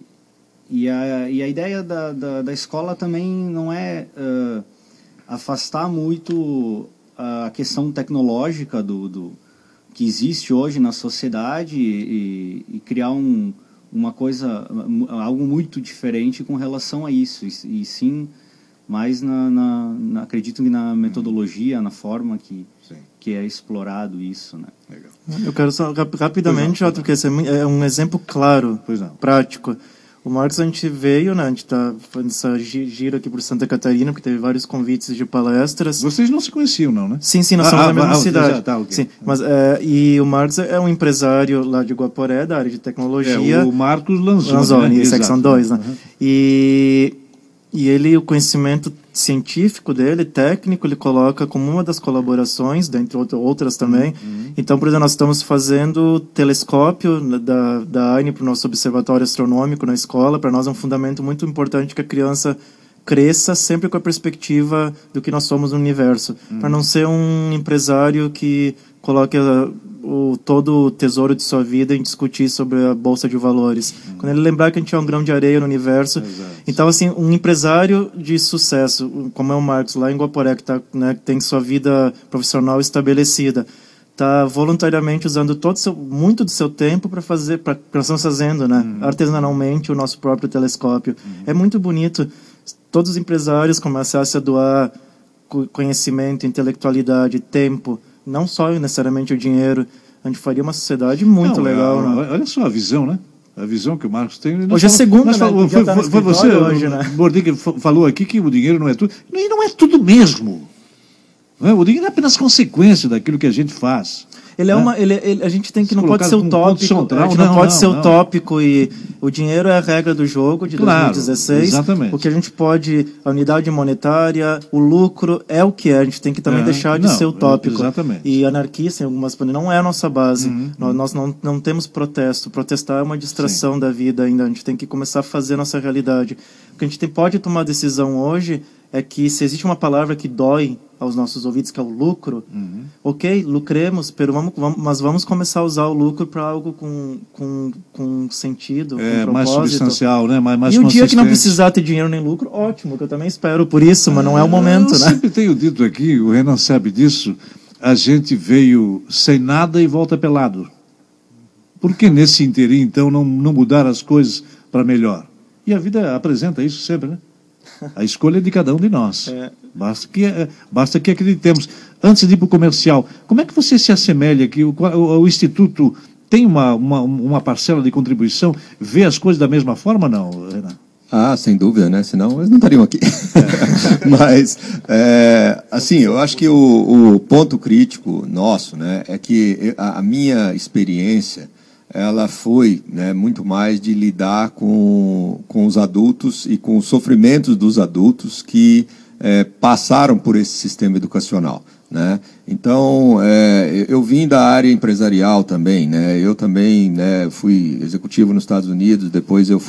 e, a, e a ideia da, da, da escola também não é uh, afastar muito a questão tecnológica do, do que existe hoje na sociedade e, e criar um, uma coisa, algo muito diferente com relação a isso. E, e sim, mais na, na, na, acredito que na metodologia, na forma que, que é explorado isso, né? Legal. Eu quero só rapidamente, Jota, porque esse é um exemplo claro, prático. O Marcos, a gente veio, né? A gente está fazendo essa gira aqui por Santa Catarina, porque teve vários convites de palestras. Vocês não se conheciam, não, né? Sim, sim, nós ah, somos ah, da mesma ah, cidade. Já, tá, okay. Sim, mas, é, e o Marcos é um empresário lá de Guaporé, da área de tecnologia. É, o Marcos Lanzoni. Lanzoni, né? secção 2, né? Uhum. E e ele, o conhecimento científico dele, técnico, ele coloca como uma das colaborações, dentre outras também. Uhum. Então, por exemplo, nós estamos fazendo telescópio da, da AINE para o nosso observatório astronômico na escola. Para nós é um fundamento muito importante que a criança cresça sempre com a perspectiva do que nós somos no universo. Uhum. Para não ser um empresário que coloque o, todo o tesouro de sua vida em discutir sobre a bolsa de valores. Uhum. Quando ele lembrar que a gente é um grão de areia no universo. Exato. Então, assim, um empresário de sucesso, como é o Marcos lá em Guaporé, que, tá, né, tem sua vida profissional estabelecida, está voluntariamente usando todo seu, muito do seu tempo para fazer, para estamos fazendo, né, uhum. artesanalmente o nosso próprio telescópio. Uhum. É muito bonito. Todos os empresários começassem a doar conhecimento, intelectualidade, tempo não só necessariamente o dinheiro, a gente faria uma sociedade muito não, legal. É, né? Olha só a visão, né? A visão que o Marcos tem. Hoje é segunda, né? Falou, foi, tá foi, você, hoje, né? Falou aqui que o dinheiro não é tudo. E não é tudo mesmo. Não é? O dinheiro é apenas consequência daquilo que a gente faz. Ele é, uma, ele, ele, a gente tem que não pode ser utópico, gente não, não pode não, ser não. utópico e o dinheiro é a regra do jogo de Claro, 2016. exatamente. O que a gente pode, a unidade monetária, o lucro é o que é. A gente tem que também É, deixar de não, ser utópico. exatamente. E anarquista, em algumas não é a nossa base. Uhum, nós, nós não, não temos protesto. Protestar é uma distração da vida ainda. A gente tem que começar a fazer a nossa realidade. Que a gente pode tomar decisão hoje é que se existe uma palavra que dói aos nossos ouvidos, que é o lucro, Uhum. ok, lucremos, vamos, vamos, mas vamos começar a usar o lucro para algo com, com, com sentido, É com mais substancial, né? Mais, mais e o dia que não precisar ter dinheiro nem lucro, ótimo, que eu também espero por isso, mas não é o momento, Eu né? sempre tenho dito aqui, o Renan sabe disso, a gente veio sem nada e volta pelado. Por que nesse interim, então, não, não mudar as coisas para melhor? E a vida apresenta isso sempre, né? A escolha é de cada um de nós. É. Basta, que, eh, basta que acreditemos. Antes de ir para o comercial, como é que você se assemelha que o, o- o Instituto tem uma, uma, uma parcela de contribuição, vê as coisas da mesma forma, não, Renan? Ah, sem dúvida, né? Senão eles não estariam aqui. (laughs) Mas, é, assim, eu acho que o, o ponto crítico nosso, né, é que a, a minha experiência, ela foi né, muito mais de lidar com, com os adultos e com os sofrimentos dos adultos que é, passaram por esse sistema educacional. Né? Então, é, eu vim da área empresarial também. Né? Eu também né, fui executivo nos Estados Unidos, depois eu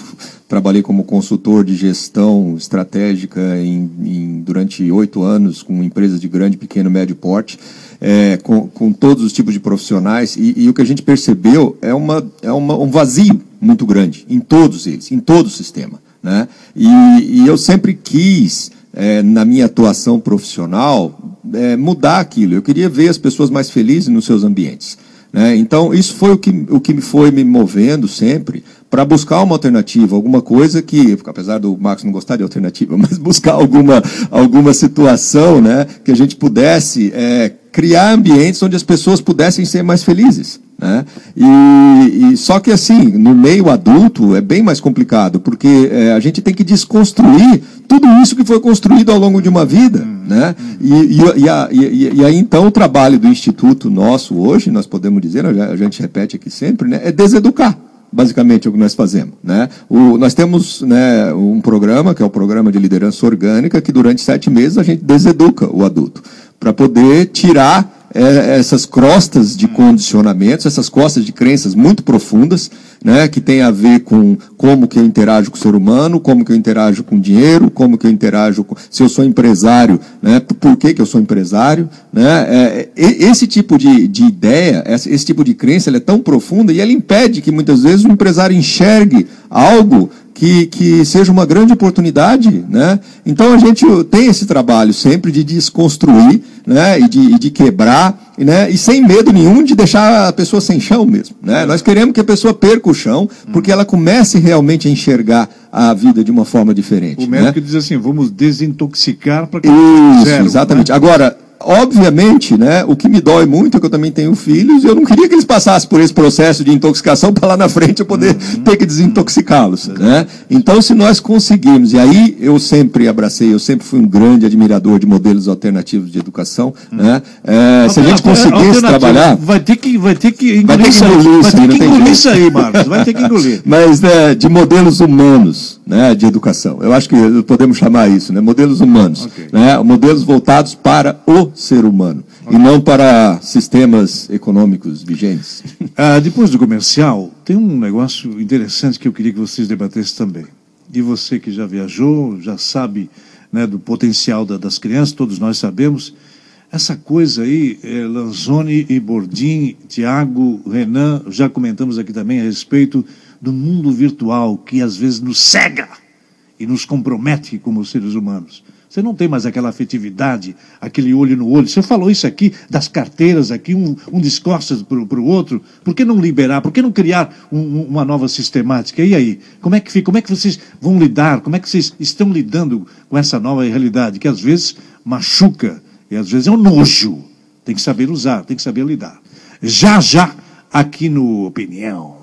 trabalhei como consultor de gestão estratégica em, em- durante oito anos com empresas de grande, pequeno, médio porte, é, com, com todos os tipos de profissionais. E, e o que a gente percebeu é, uma, é uma, um vazio muito grande em todos eles, em todo o sistema. Né? E, e eu sempre quis é, na minha atuação profissional, é, mudar aquilo. Eu queria ver as pessoas mais felizes nos seus ambientes. né? Então, isso foi o que, o que foi me movendo sempre para buscar uma alternativa, alguma coisa que, apesar do Marcos não gostar de alternativa, (laughs) mas buscar alguma, alguma situação né, que a gente pudesse é, criar ambientes onde as pessoas pudessem ser mais felizes. Né? E, e só que assim, no meio adulto é bem mais complicado, porque é, a gente tem que desconstruir tudo isso que foi construído ao longo de uma vida. Né? E, e, e, a- e- aí então o trabalho do Instituto nosso hoje, nós podemos dizer, a gente repete aqui sempre, né, é deseducar. Basicamente é o que nós fazemos. Né? O, nós temos né, um programa, que é o programa de liderança orgânica, que durante sete meses a gente deseduca o adulto, para poder tirar é, essas crostas de condicionamentos, essas costas de crenças muito profundas, né, que tem a ver com como que eu interajo com o ser humano, como que eu interajo com dinheiro, como que eu interajo com, se eu sou empresário, né, por que, que eu sou empresário, né, é, esse tipo de, de ideia, esse, tipo de crença, é tão profunda e ela impede que muitas vezes o empresário enxergue algo que, que seja uma grande oportunidade, né? Então a gente tem esse trabalho sempre de desconstruir, né? E de, e de quebrar, né? E sem medo nenhum de deixar a pessoa sem chão mesmo, né? Nós queremos que a pessoa perca o chão, porque ela comece realmente a enxergar a vida de uma forma diferente. O né? médico diz assim, vamos desintoxicar para que Isso, zero, exatamente. né? Agora, obviamente, né, o que me dói muito é que eu também tenho filhos e eu não queria que eles passassem por esse processo de intoxicação (laughs) para lá na frente eu poder Uhum. ter que desintoxicá-los. Né? Então, se nós conseguirmos, e aí eu sempre abracei, eu sempre fui um grande admirador de modelos alternativos de educação, né? É, se a gente conseguisse trabalar. Vai ter que, vai ter que engolir Vai ter que engolir Vai isso aí, ter que engolir isso aí, Marcos. Vai ter que engolir. (laughs) Mas né, de modelos humanos né, de educação. Eu acho que podemos chamar isso, né, modelos humanos. Ok. Né, modelos voltados para o ser humano e não para sistemas econômicos vigentes. (laughs) Ah, depois do comercial, tem um negócio interessante que eu queria que vocês debatessem também. E você que já viajou, já sabe né, do potencial da- das crianças, todos nós sabemos. Essa coisa aí, eh, Lanzoni e Bordim, Tiago, Renan, já comentamos aqui também a respeito do mundo virtual que às vezes nos cega e nos compromete como seres humanos. Você não tem mais aquela afetividade, aquele olho no olho. Você falou isso aqui, das carteiras aqui, um, um para o outro. Por que não liberar? Por que não criar um- uma nova sistemática? E aí? Como é que fica? Como é que vocês vão lidar? Como é que vocês estão lidando com essa nova realidade que às vezes machuca e às vezes é um nojo? Tem que saber usar, tem que saber lidar. Já, já, aqui no Opinião.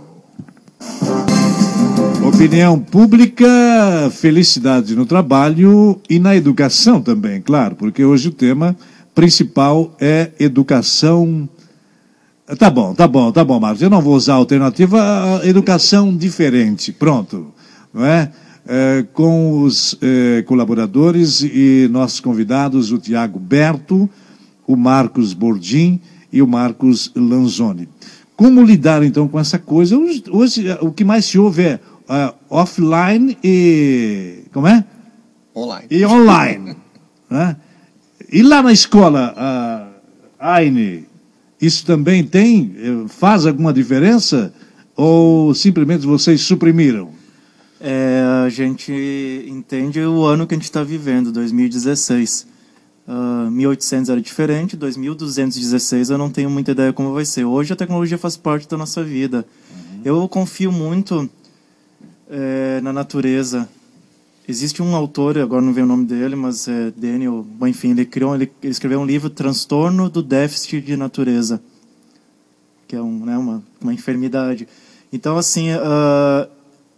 Opinião pública, felicidade no trabalho e na educação também, claro, porque hoje o tema principal é educação. Tá bom, tá bom, tá bom, Marcos. Eu não vou usar a alternativa, educação diferente. Pronto, não é? é com os é, colaboradores e nossos convidados, o Tiago Berto, o Marcos Bordim e o Marcos Lanzoni. Como lidar então com essa coisa? Hoje, hoje o que mais se ouve é uh, offline e. Como é? Online. E online. (laughs) né? E lá na escola, uh, Aine, isso também tem, eh, faz alguma diferença? Ou simplesmente vocês suprimiram? É, a gente entende o ano que a gente está vivendo, 2016. Uh, 1800 era diferente, 2216 eu não tenho muita ideia como vai ser. Hoje a tecnologia faz parte da nossa vida. Uhum. Eu confio muito é, na natureza. Existe um autor, agora não vem o nome dele, mas é Daniel, enfim, ele criou, ele, escreveu um livro Transtorno do Déficit de Natureza, que é um, né, uma, uma enfermidade. Então, assim, uh,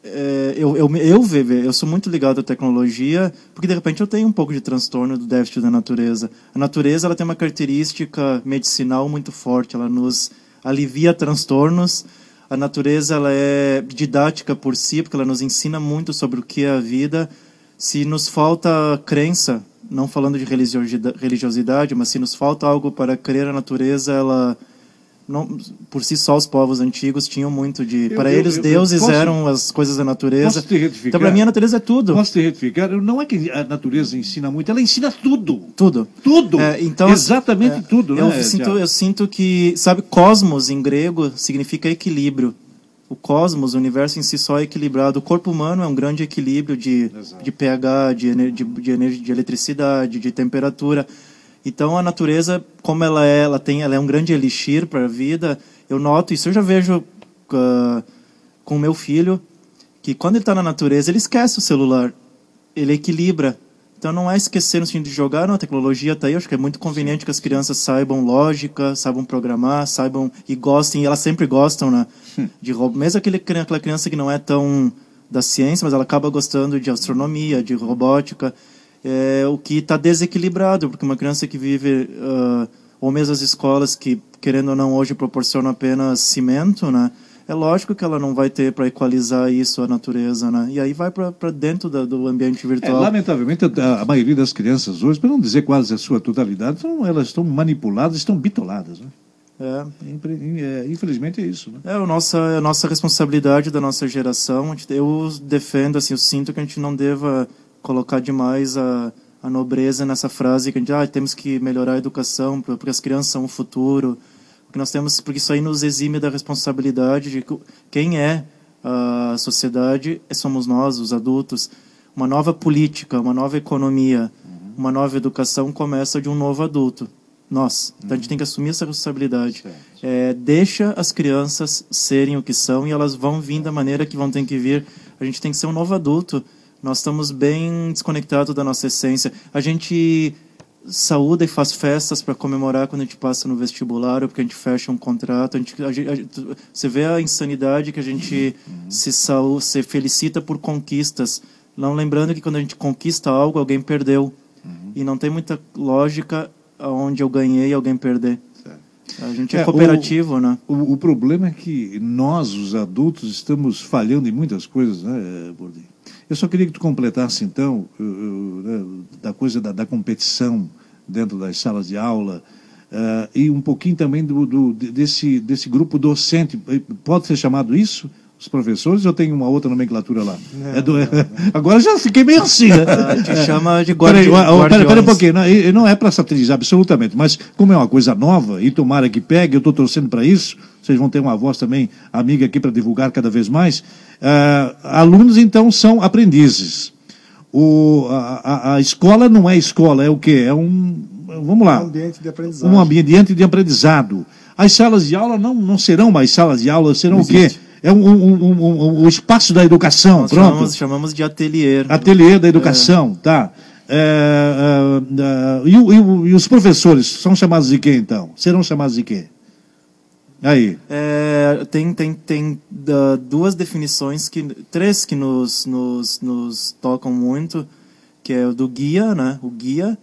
é, eu, eu, eu, eu sou muito ligado à tecnologia, porque de repente eu tenho um pouco de transtorno do déficit da natureza. A natureza ela tem uma característica medicinal muito forte, ela nos alivia transtornos, a natureza ela é didática por si, porque ela nos ensina muito sobre o que é a vida. Se nos falta crença, não falando de religiosidade, mas se nos falta algo para crer a natureza, ela não, por si só os povos antigos tinham muito de eu, para eu, eles eu, deuses posso, eram as coisas da natureza. posso te retificar? então para mim a natureza é tudo. Posso te retificar? Não é que a natureza ensina muito ela ensina tudo. Tudo. Tudo. É, então exatamente é, tudo eu né, sinto eu sinto que sabe cosmos em grego significa equilíbrio. O cosmos, o universo em si só é equilibrado. O corpo humano é um grande equilíbrio de, de pH, de, de, de, de eletricidade, de temperatura. Então a natureza, como ela é, ela tem, ela é um grande elixir para a vida. Eu noto isso, eu já vejo uh, com o meu filho que quando ele está na natureza ele esquece o celular, ele equilibra. Então não é esquecer no sentido de jogar, não, a tecnologia está aí, eu acho que é muito conveniente que as crianças saibam lógica, saibam programar, saibam e gostem, e elas sempre gostam, né? Hum. De mesmo aquele, aquela criança que não é tão da ciência, mas ela acaba gostando de astronomia, de robótica é, o que está desequilibrado, porque uma criança que vive, uh, ou mesmo as escolas que, querendo ou não, hoje proporcionam apenas cimento, né? É lógico que ela não vai ter para equalizar isso a natureza, né? E aí vai para dentro da, do ambiente virtual. É, lamentavelmente, a, a, maioria das crianças hoje, para não dizer quase a sua totalidade, são, elas estão manipuladas, estão bitoladas, né? É. é. Infelizmente é isso. Né? É a nossa, a nossa responsabilidade da nossa geração. Eu defendo, assim, eu sinto que a gente não deva colocar demais a, a nobreza nessa frase que a gente ah, temos que melhorar a educação porque as crianças são o futuro. Porque nós temos porque isso aí nos exime da responsabilidade de quem é a sociedade somos nós os adultos. Uma nova política uma nova economia uma nova educação começa de um novo adulto nós. Então a gente tem que assumir essa responsabilidade. É, deixa as crianças serem o que são e elas vão vir da maneira que vão ter que vir. A gente tem que ser um novo adulto nós estamos bem desconectados da nossa essência. A gente saúda e faz festas para comemorar quando a gente passa no vestibular ou porque a gente fecha um contrato. A gente, a gente, a, você vê a insanidade que a gente uhum. se, saúde, se felicita por conquistas. Não lembrando que quando a gente conquista algo, alguém perdeu. Uhum. E não tem muita lógica onde eu ganhei e alguém perder. A gente é, é cooperativo, o, né? O, o, problema é que nós, os adultos, estamos falhando em muitas coisas, né, Bordinho? Eu só queria que tu completasse, então, né, da coisa da, da, competição dentro das salas de aula uh, e um pouquinho também do, do, desse, desse grupo docente. Pode ser chamado isso? Os professores ou tem uma outra nomenclatura lá? Não, é do, não, (laughs) não. Agora já fiquei meio assim, né? Gente chama de guardi Peraí, pera, um pouquinho. Não, não é para satirizar absolutamente, mas como é uma coisa nova e tomara que pegue, eu estou torcendo para isso, vocês vão ter uma voz também amiga aqui para divulgar cada vez mais. Uh, alunos, então, são aprendizes. O, a, a, escola não é escola, é o quê? É um. Vamos lá. Um ambiente de aprendizado. Um ambiente de aprendizado. As salas de aula não, não serão mais salas de aula, serão não o quê? Existe. É um, um, um, um, espaço da educação, Nós pronto. Chamamos, chamamos de ateliê. Ateliê da educação, é. tá. É, é, e, e, e, os professores são chamados de quê, então? Serão chamados de quê? Aí. É, tem tem, tem uh, duas definições, que três que nos, nos, nos tocam muito, que é o do guia, né? O guia,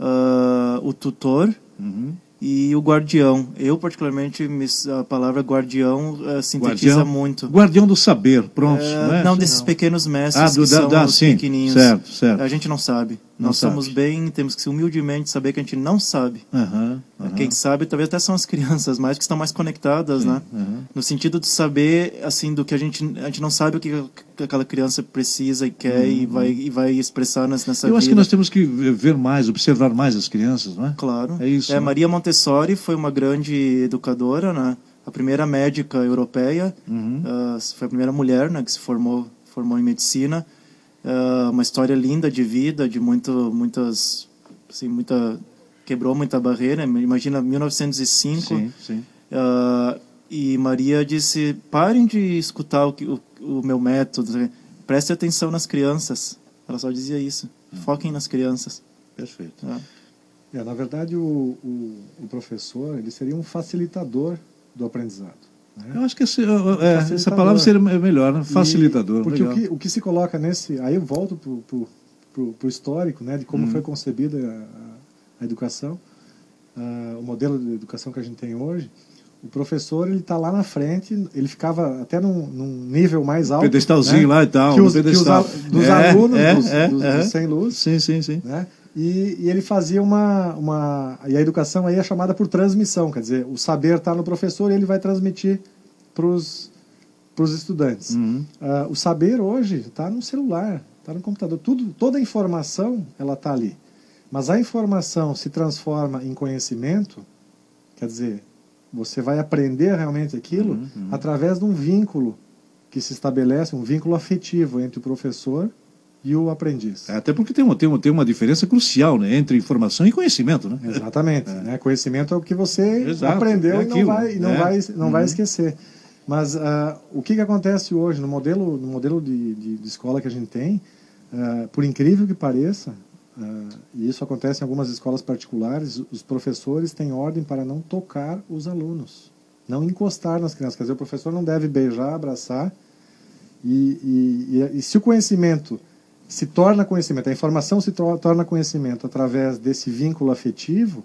uh, o tutor Uhum. e o guardião. Eu, particularmente, me- a palavra guardião uh, sintetiza Guardião, muito. Guardião do saber, pronto. É, né? não, desses pequenos mestres Ah, do- que da- são da- os sim, pequenininhos. certo, certo. A gente não sabe. Não Nós somos sabe. bem, temos que humildemente saber que a gente não sabe. Aham, aham. Quem sabe talvez até são as (laughs) crianças mais que estão mais conectadas, né? aham. No sentido de saber assim do que a gente a gente não sabe o que que aquela criança precisa e quer e vai e vai expressar nas- nessa Uhum. Eu vida. acho que nós temos que ver mais, observar mais as crianças, não é? Claro. É isso, né? Maria Montessori foi uma grande educadora, né? A primeira médica europeia, Uhum. ah, foi a primeira mulher, né, que se formou formou em medicina. Ah, uma história linda de vida, de muito muitas assim, muita quebrou muita barreira. Imagina 1905. Sim, sim. Ah, e Maria disse: parem de escutar o, o, o meu método, preste atenção nas crianças. Ela só dizia isso: foquem nas crianças. Perfeito. Ah. É, na verdade, o, o, o professor ele seria um facilitador do aprendizado. Né? Eu acho que esse- é, essa palavra seria melhor, né? Facilitador. E- porque o que, o que se coloca nesse. Aí eu volto para o histórico né, de como Uhum. foi concebida a, a educação, ah, o modelo de educação que a gente tem hoje. O professor ele está lá na frente, ele ficava até num, num nível mais alto. Pedestalzinho né, lá e tal, Que os, que os pedestal. dos É, alunos, é, dos, é, dos- é. dos sem luz. Sim, sim, sim. né? E, e ele fazia uma, uma. E a educação aí é chamada por transmissão, quer dizer, o saber está no professor e ele vai transmitir para os estudantes. Uhum. Ah, o saber hoje está no celular, está no computador. Tudo, toda a informação ela está ali. Mas a informação se transforma em conhecimento, quer dizer, você vai aprender realmente aquilo Uhum, através de um vínculo que se estabelece, um vínculo afetivo entre o professor e o aprendiz. É, Até porque tem uma, tem, uma, tem uma diferença crucial né, entre informação e conhecimento, né? Exatamente. Né? Conhecimento é o que você Exato, aprendeu é e não aquilo, vai, e não é. vai, não vai Uhum. esquecer. Mas ah, o que, que acontece hoje no modelo, no modelo de, de, de escola que a gente tem, ah, por incrível que pareça, ah, e isso acontece em algumas escolas particulares, os professores têm ordem para não tocar os alunos, não encostar nas crianças. Quer dizer, o professor não deve beijar, abraçar. E, e, e, e se o conhecimento se torna conhecimento, a informação se tor- torna conhecimento através desse vínculo afetivo,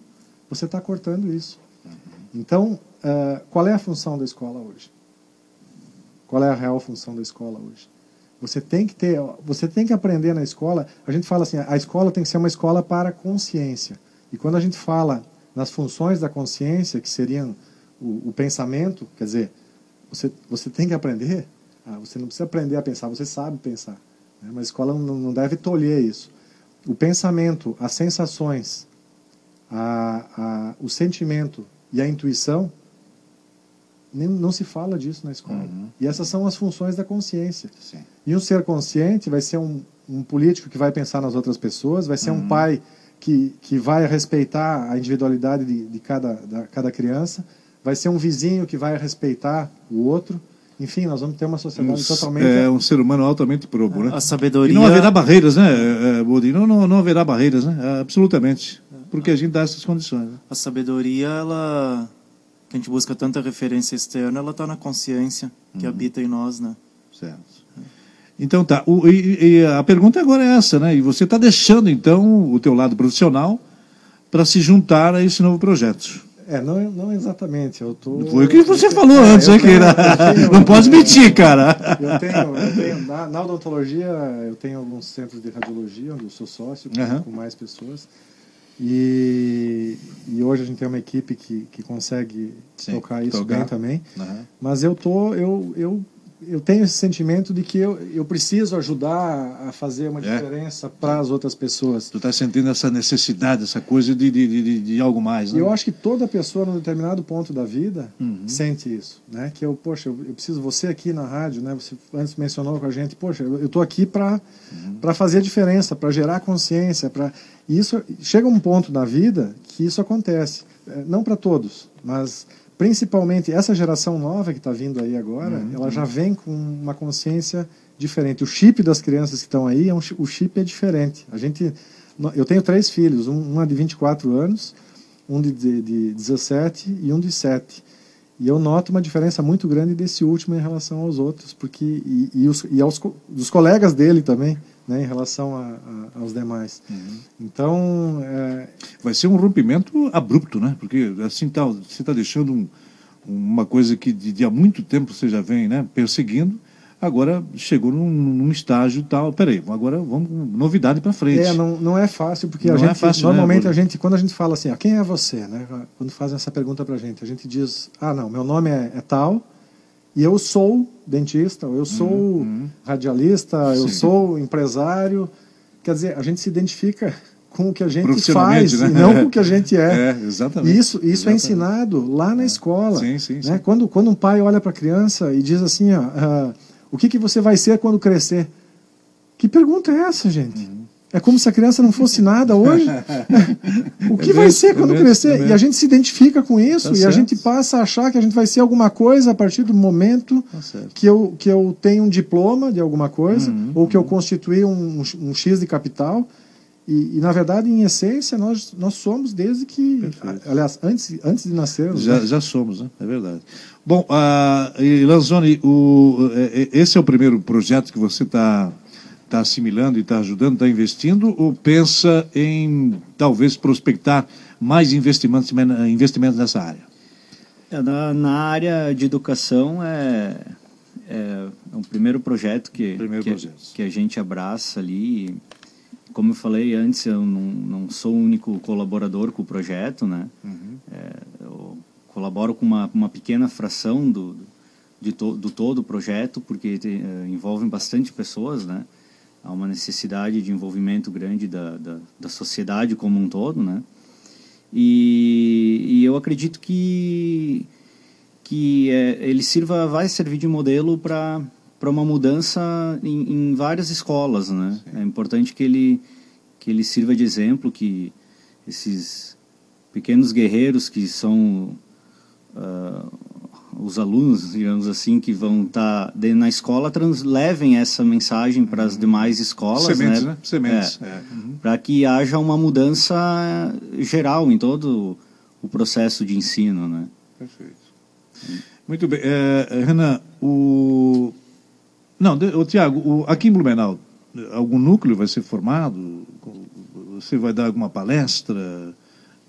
você está cortando isso. Então, ah, qual é a função da escola hoje? Qual é a real função da escola hoje? Você tem que ter, você tem que aprender na escola. A gente fala assim, a escola tem que ser uma escola para a consciência. E quando a gente fala nas funções da consciência, que seriam o, o pensamento, quer dizer, você, você tem que aprender. Ah, você não precisa aprender a pensar, você sabe pensar. Né? Mas a escola não, não deve tolher isso. O pensamento, as sensações, a, a, o sentimento e a intuição, nem, não se fala disso na escola. Uhum. E essas são as funções da consciência. Sim. E um ser consciente vai ser um, um político que vai pensar nas outras pessoas, vai ser Uhum. um pai que, que vai respeitar a individualidade de, de cada, da, cada criança, vai ser um vizinho que vai respeitar o outro. Enfim, nós vamos ter uma sociedade Um, totalmente. é um ser humano altamente probo, né? A E sabedoria. não haverá barreiras, né, eh, Budi? Não, não, não haverá barreiras, né? Absolutamente. Porque a gente dá essas condições. Né? A sabedoria, ela que a gente busca tanta referência externa, ela está na consciência que habita em nós, né? Certo. Então tá. O- e, e a pergunta agora é essa, né? E você está deixando então o teu lado profissional para se juntar a esse novo projeto. É, não, não exatamente. Eu tô, Foi o que você falou é, antes, hein, Keira? (laughs) Não pode mentir, cara. Eu tenho, eu tenho na, na odontologia, eu tenho alguns centros de radiologia, onde eu sou sócio com, Aham. com mais pessoas. E, e hoje a gente tem uma equipe que, que consegue Sim, tocar isso tocar. bem também. Aham. Mas eu tô, eu, eu, eu tenho esse sentimento de que eu, eu preciso ajudar a fazer uma É. diferença para as outras pessoas. Tu está sentindo essa necessidade, essa coisa de, de, de, de algo mais, né? eu acho que toda pessoa, num determinado ponto da vida, Uhum. sente isso, né? Que eu, poxa, eu, eu preciso, você aqui na rádio, né? Você antes mencionou com a gente, poxa, eu, tô aqui para Uhum. para fazer a diferença, para gerar consciência, para isso chega um ponto na vida que isso acontece, É, não para todos, mas principalmente essa geração nova que está vindo aí agora, Uhum. ela já vem com uma consciência diferente. O chip das crianças que estão aí, é um, o chip é diferente. A gente, eu tenho três filhos, um, uma de 24 anos, um de, de, de 17 e um de 7. E eu noto uma diferença muito grande desse último em relação aos outros, porque e, e, os, e aos dos colegas dele também, né, em relação a, a, aos demais. Uhum. Então é... vai ser um rompimento abrupto, né? Porque assim tá, você está deixando um, uma coisa que de, de, há muito tempo você já vem, né, perseguindo agora chegou num, num estágio tal. Peraí, agora vamos novidade para frente. É, não, não é fácil, porque não a gente, é fácil, né, normalmente né, a gente, quando a gente fala assim, ó, quem é você, né? Quando fazem essa pergunta para a gente, a gente diz, ah, não, meu nome é, é tal e eu sou dentista, eu sou uhum. radialista, eu sou empresário. Quer dizer, a gente se identifica com o que a gente faz né? e não com o que a gente é. é exatamente. Isso, isso é exatamente. é ensinado lá na é. escola. Sim, sim, né? sim. Quando, quando um pai olha para a criança e diz assim, ó, uh, o que, que você vai ser quando crescer? Que pergunta é essa, gente? Uhum. É como se a criança não fosse nada hoje. (laughs) o que é vai ser quando é crescer? É e a gente se identifica com isso tá e certo. a gente passa a achar que a gente vai ser alguma coisa a partir do momento tá que, eu, que eu tenho um diploma de alguma coisa uhum, ou que eu constituí um, um X de capital. E, e, na verdade, em essência, nós, nós somos desde que. Perfeito. Aliás, antes, antes de nascermos. Já, né? já somos, né? é verdade. Bom, uh, Lanzoni, o, é, é, esse é o primeiro projeto que você está tá assimilando e está ajudando, está investindo, ou pensa em talvez prospectar mais investimentos, investimentos nessa área? É, na, na, área de educação é, é, é um primeiro projeto que, primeiro que, projeto. que a gente abraça ali como eu falei antes, eu não, não sou o único colaborador com o projeto, né? Uhum. É, eu colaboro com uma, uma pequena fração do, de to, do todo o projeto, porque te, uh, envolvem bastante pessoas, né? Há uma necessidade de envolvimento grande da, da, da sociedade como um todo, né? E, e eu acredito que que é, ele sirva vai servir de modelo para para uma mudança em, em, várias escolas, né? Sim. É importante que ele que ele sirva de exemplo, que esses pequenos guerreiros que são uh, os alunos, digamos assim, que vão estar tá na escola trans, levem essa mensagem para as uhum. demais escolas, Sementes, né? né? Sementes, é, é. Uhum. Para que haja uma mudança geral em todo o processo de ensino, né? Perfeito. Muito bem. É, Renan, o não, o Tiago, aqui em Blumenau, algum núcleo vai ser formado? Você vai dar alguma palestra?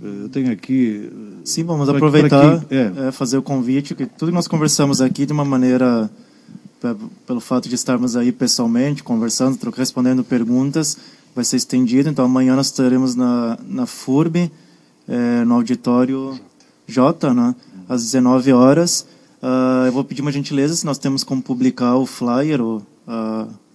Eu tenho aqui. Sim, vamos aproveitar é. É, fazer o convite, que tudo que nós conversamos aqui de uma maneira, pelo fato de estarmos aí pessoalmente, conversando, respondendo perguntas, vai ser estendido. Então amanhã nós estaremos na, na FURB, é, no auditório J, né, às 19 horas. Uh, eu vou pedir uma gentileza se nós temos como publicar o flyer, uh,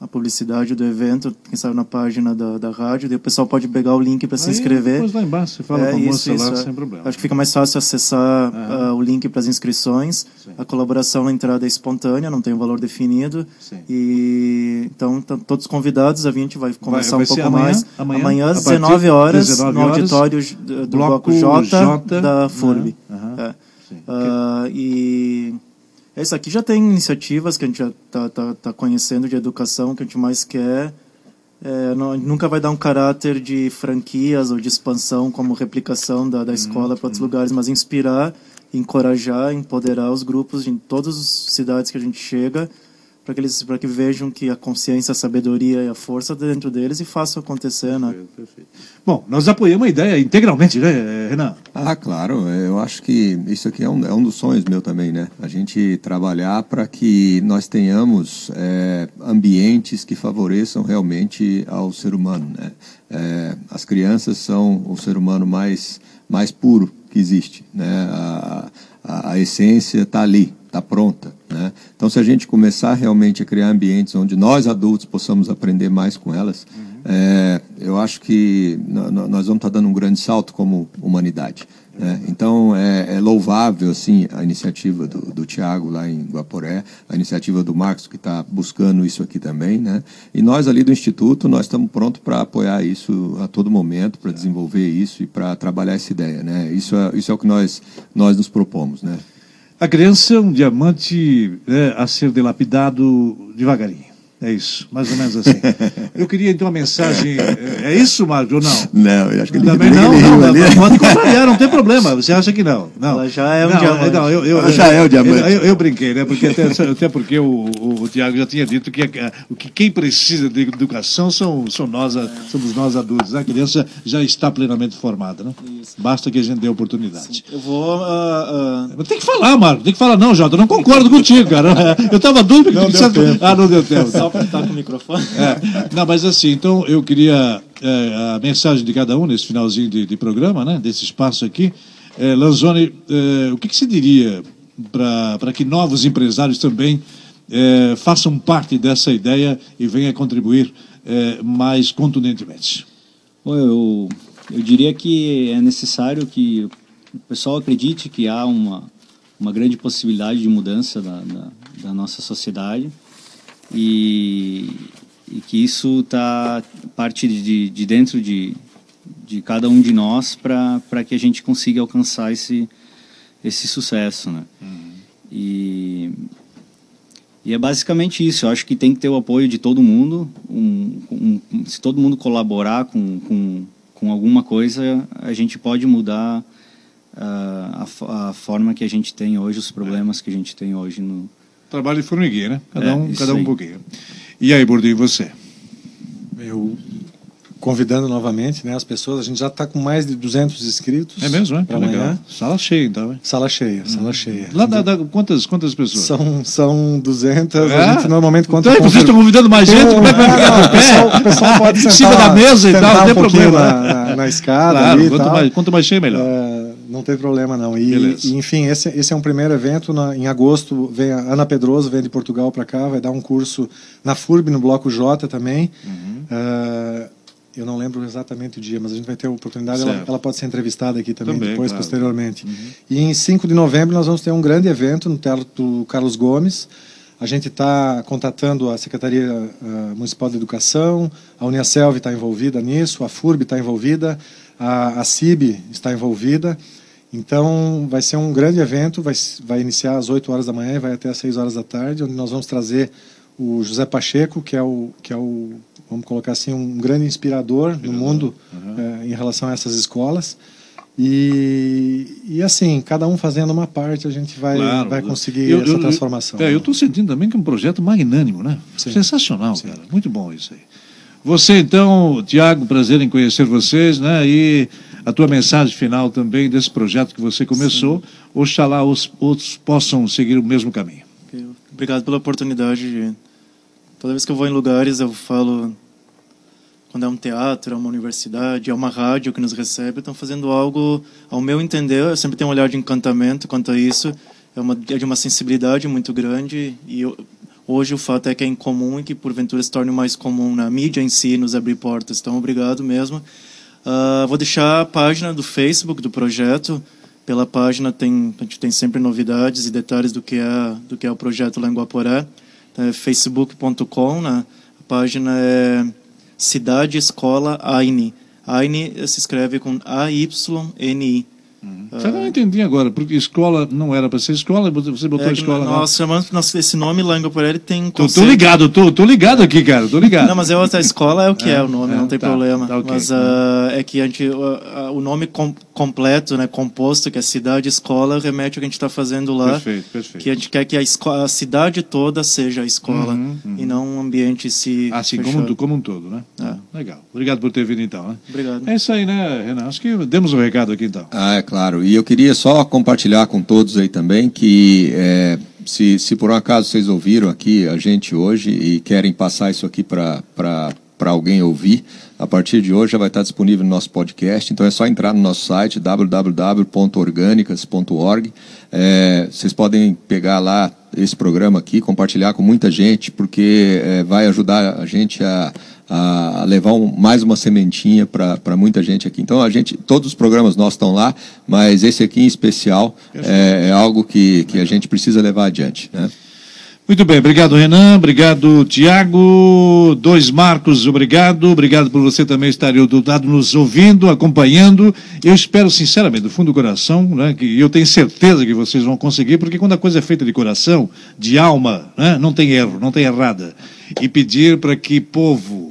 a publicidade do evento, quem sabe na página da, da rádio, daí o pessoal pode pegar o link para se inscrever. Depois lá embaixo, você fala é, com a moça isso, lá, é. sem problema. Acho que fica mais fácil acessar uh, o link para as inscrições. Sim. A colaboração na entrada é espontânea, não tem um valor definido. Sim. E então todos convidados, a gente vai conversar vai, vai um pouco amanhã, mais. Amanhã, amanhã às 19 horas, 19 no auditório do bloco, bloco J, J, da FURB. Uhum. É. Uh, e esse aqui já tem iniciativas que a gente já está tá, tá conhecendo de educação que a gente mais quer. É, não, nunca vai dar um caráter de franquias ou de expansão como replicação da, da escola para outros uhum. lugares, mas inspirar, encorajar, empoderar os grupos em todas as cidades que a gente chega para que eles para que vejam que a consciência, a sabedoria e a força dentro deles e façam acontecer, né? Perfeito, perfeito. Bom, nós apoiamos a ideia integralmente, né, Renan? Ah, claro. Eu acho que isso aqui é um, é um dos sonhos meu também, né? A gente trabalhar para que nós tenhamos é, ambientes que favoreçam realmente ao ser humano, né? É, as crianças são o ser humano mais mais puro que existe, né? A, a, a essência está ali, está pronta. Né? Então, se a gente começar realmente a criar ambientes onde nós adultos possamos aprender mais com elas, uhum. é, eu acho que nós vamos estar dando um grande salto como humanidade. Né? Então, é, é, louvável assim, a iniciativa do, do Tiago lá em Guaporé, a iniciativa do Marcos, que está buscando isso aqui também. Né? E nós ali do Instituto, nós estamos prontos para apoiar isso a todo momento, para desenvolver isso e para trabalhar essa ideia. Né? Isso, é, isso é o que nós, nós nos propomos. Né? A criança é um diamante né, a ser dilapidado devagarinho. É isso, mais ou menos assim. Eu queria então uma mensagem. É, é isso, Marco, ou não? Não, eu acho que ele Também não, não, não, pode contrariar, não tem problema. Você acha que não? Não. Ela já é um não, diamante. Não, eu, eu, Ela já é o diamante. Eu, eu- eu brinquei, né? Porque até, até porque o, o, o Tiago já tinha dito que, a- o que quem precisa de educação são, são nós, a- somos nós adultos. A criança já está plenamente formada, né? Basta que a gente dê oportunidade. Eu vou. ah, Mas Tem que falar, Marco. Tem que falar, não, Jota. Eu não concordo contigo, cara. Eu estava dúvida que Não deu dissesse- tempo. Ah, não deu tempo. Só para estar com o microfone. (laughs) É. Não, mas assim, então eu queria é, a mensagem de cada um nesse finalzinho de, de programa, né, desse espaço aqui. É, Lanzoni, é, o que, que você diria para que novos empresários também é, façam parte dessa ideia e venham contribuir é, mais contundentemente? Bom, eu, eu diria que é necessário que o pessoal acredite que há uma, uma grande possibilidade de mudança da, da, da nossa sociedade e, e que isso está parte de, de dentro de, de cada um de nós para que a gente consiga alcançar esse, esse sucesso, né? E, e é basicamente isso. Eu acho que tem que ter o apoio de todo mundo. Um, um- se todo mundo colaborar com, com, com alguma coisa, a gente pode mudar ah, a, a forma que a gente tem hoje, os problemas que a gente tem hoje no, Trabalho de formiguinha, né? Cada É, um, isso cada um um aí. pouquinho. E aí, Bordinho, você? Eu convidando novamente né, as pessoas, a gente já está com mais de 200 inscritos. É mesmo, é? Que Para legal. amanhã. Sala cheia, então, hein? Sala cheia, sala cheia. Lá da, da- quantas, quantas pessoas? São, são 200, É? a gente normalmente conta Então, com... vocês estão convidando mais gente? Como é que vai pessoal, pé? o pessoal pode Em sentar, cima da mesa e tal, não um tem pouquinho problema. na, na, na escada Claro, ali e quanto tal. mais, quanto mais cheio, melhor. É, não tem problema não. E, e, enfim, esse, esse é um primeiro evento. na- em agosto vem a Ana Pedroso, vem de Portugal para cá, vai dar um curso na FURB, no Bloco J também. Uhum. É, eu não lembro exatamente o dia, mas a gente vai ter a oportunidade. Ela, ela pode ser entrevistada aqui também, Também, depois, claro. Uhum. posteriormente. E em 5 de novembro nós vamos ter um grande evento no Teatro do Carlos Gomes. A gente está contatando a Secretaria ah, Municipal de Educação, a Uniaselv está envolvida nisso, a FURB está envolvida, a, a CIB está envolvida. Então, vai ser um grande evento, vai, vai iniciar às 8 horas da manhã e vai até às 6 horas da tarde, onde nós vamos trazer o José Pacheco, que é o, que é o vamos colocar assim, um grande inspirador no mundo eh, em relação a essas escolas. E, e assim, cada um fazendo uma parte, a gente vai, Claro. vai conseguir Eu- essa eu- transformação. É, eu estou sentindo também que é um projeto magnânimo, né? Sim. Sensacional, cara. Muito bom isso aí. Você, então, Tiago, prazer em conhecer vocês, né? E a tua mensagem final também desse projeto que você começou. Oxalá os outros possam seguir o mesmo caminho. Obrigado pela oportunidade. De... Toda vez que eu vou em lugares, eu falo. Quando é um teatro, é uma universidade, é uma rádio que nos recebe, estão fazendo algo, ao meu entender, eu sempre tenho um olhar de encantamento quanto a isso. É, uma, é de uma sensibilidade muito grande. E eu, hoje o fato é que é incomum e que porventura se torne mais comum na mídia em si, nos abrir portas. Então, obrigado mesmo. Ah, vou deixar a página do Facebook do projeto. Pela página tem a gente tem sempre novidades e detalhes do que é do que é o projeto lá em Guaporé. Então, é facebook.com, né? A página é Cidade Escola AINI. AINI se escreve com A Y Eu não entendi agora, porque escola não era para ser escola, você botou É escola lá. nós chamamos nós, esse nome lá em Guaporé ele tem um Tô, tô conceito- ligado, tô, tô ligado aqui, cara, tô ligado. Não, mas é outra escola é o que é, o nome, é, não tem tá, problema. tá ok. Mas ah, é que a gente, ah, ah, o nome com- completo, né, composto, que é cidade escola, remete ao que a gente está fazendo lá. Perfeito, perfeito. Que a gente quer que a, a cidade toda seja a escola Uhum, e não um ambiente se Assim como, um- como um todo, né? É. Legal. Obrigado por ter vindo então, né? Obrigado. É isso aí, né, Renan? Acho que demos o um recado aqui então. Ah, é claro. E eu queria só compartilhar com todos aí também que é, se, se por um acaso vocês ouviram aqui a gente hoje e querem passar isso aqui para alguém ouvir, a partir de hoje já vai estar disponível no nosso podcast. Então é só entrar no nosso site www.orgânicas.org. É, vocês podem pegar lá esse programa aqui, compartilhar com muita gente, porque é, vai ajudar a gente a, a levar um- mais uma sementinha para muita gente aqui. Então a gente, todos os programas nossos estão lá, mas esse aqui em especial é, é algo que, que a gente precisa levar adiante. Né? Muito bem, obrigado Renan, obrigado Tiago, dois Marcos, obrigado, obrigado por você também estar do lado nos ouvindo, acompanhando. Eu espero sinceramente, do fundo do coração, né, que eu tenho certeza que vocês vão conseguir, porque quando a coisa é feita de coração, de alma, né, não tem erro, não tem errada. E pedir para que povo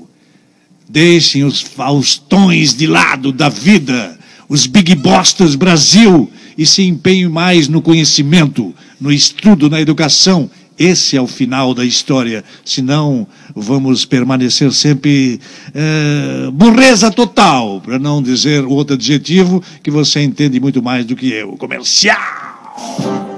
deixem os faustões de lado da vida, os big bostas Brasil e se empenhem mais no conhecimento, no estudo, na educação esse é o final da história, senão vamos permanecer sempre é, burreza total, para não dizer outro adjetivo que você entende muito mais do que eu. Comercial!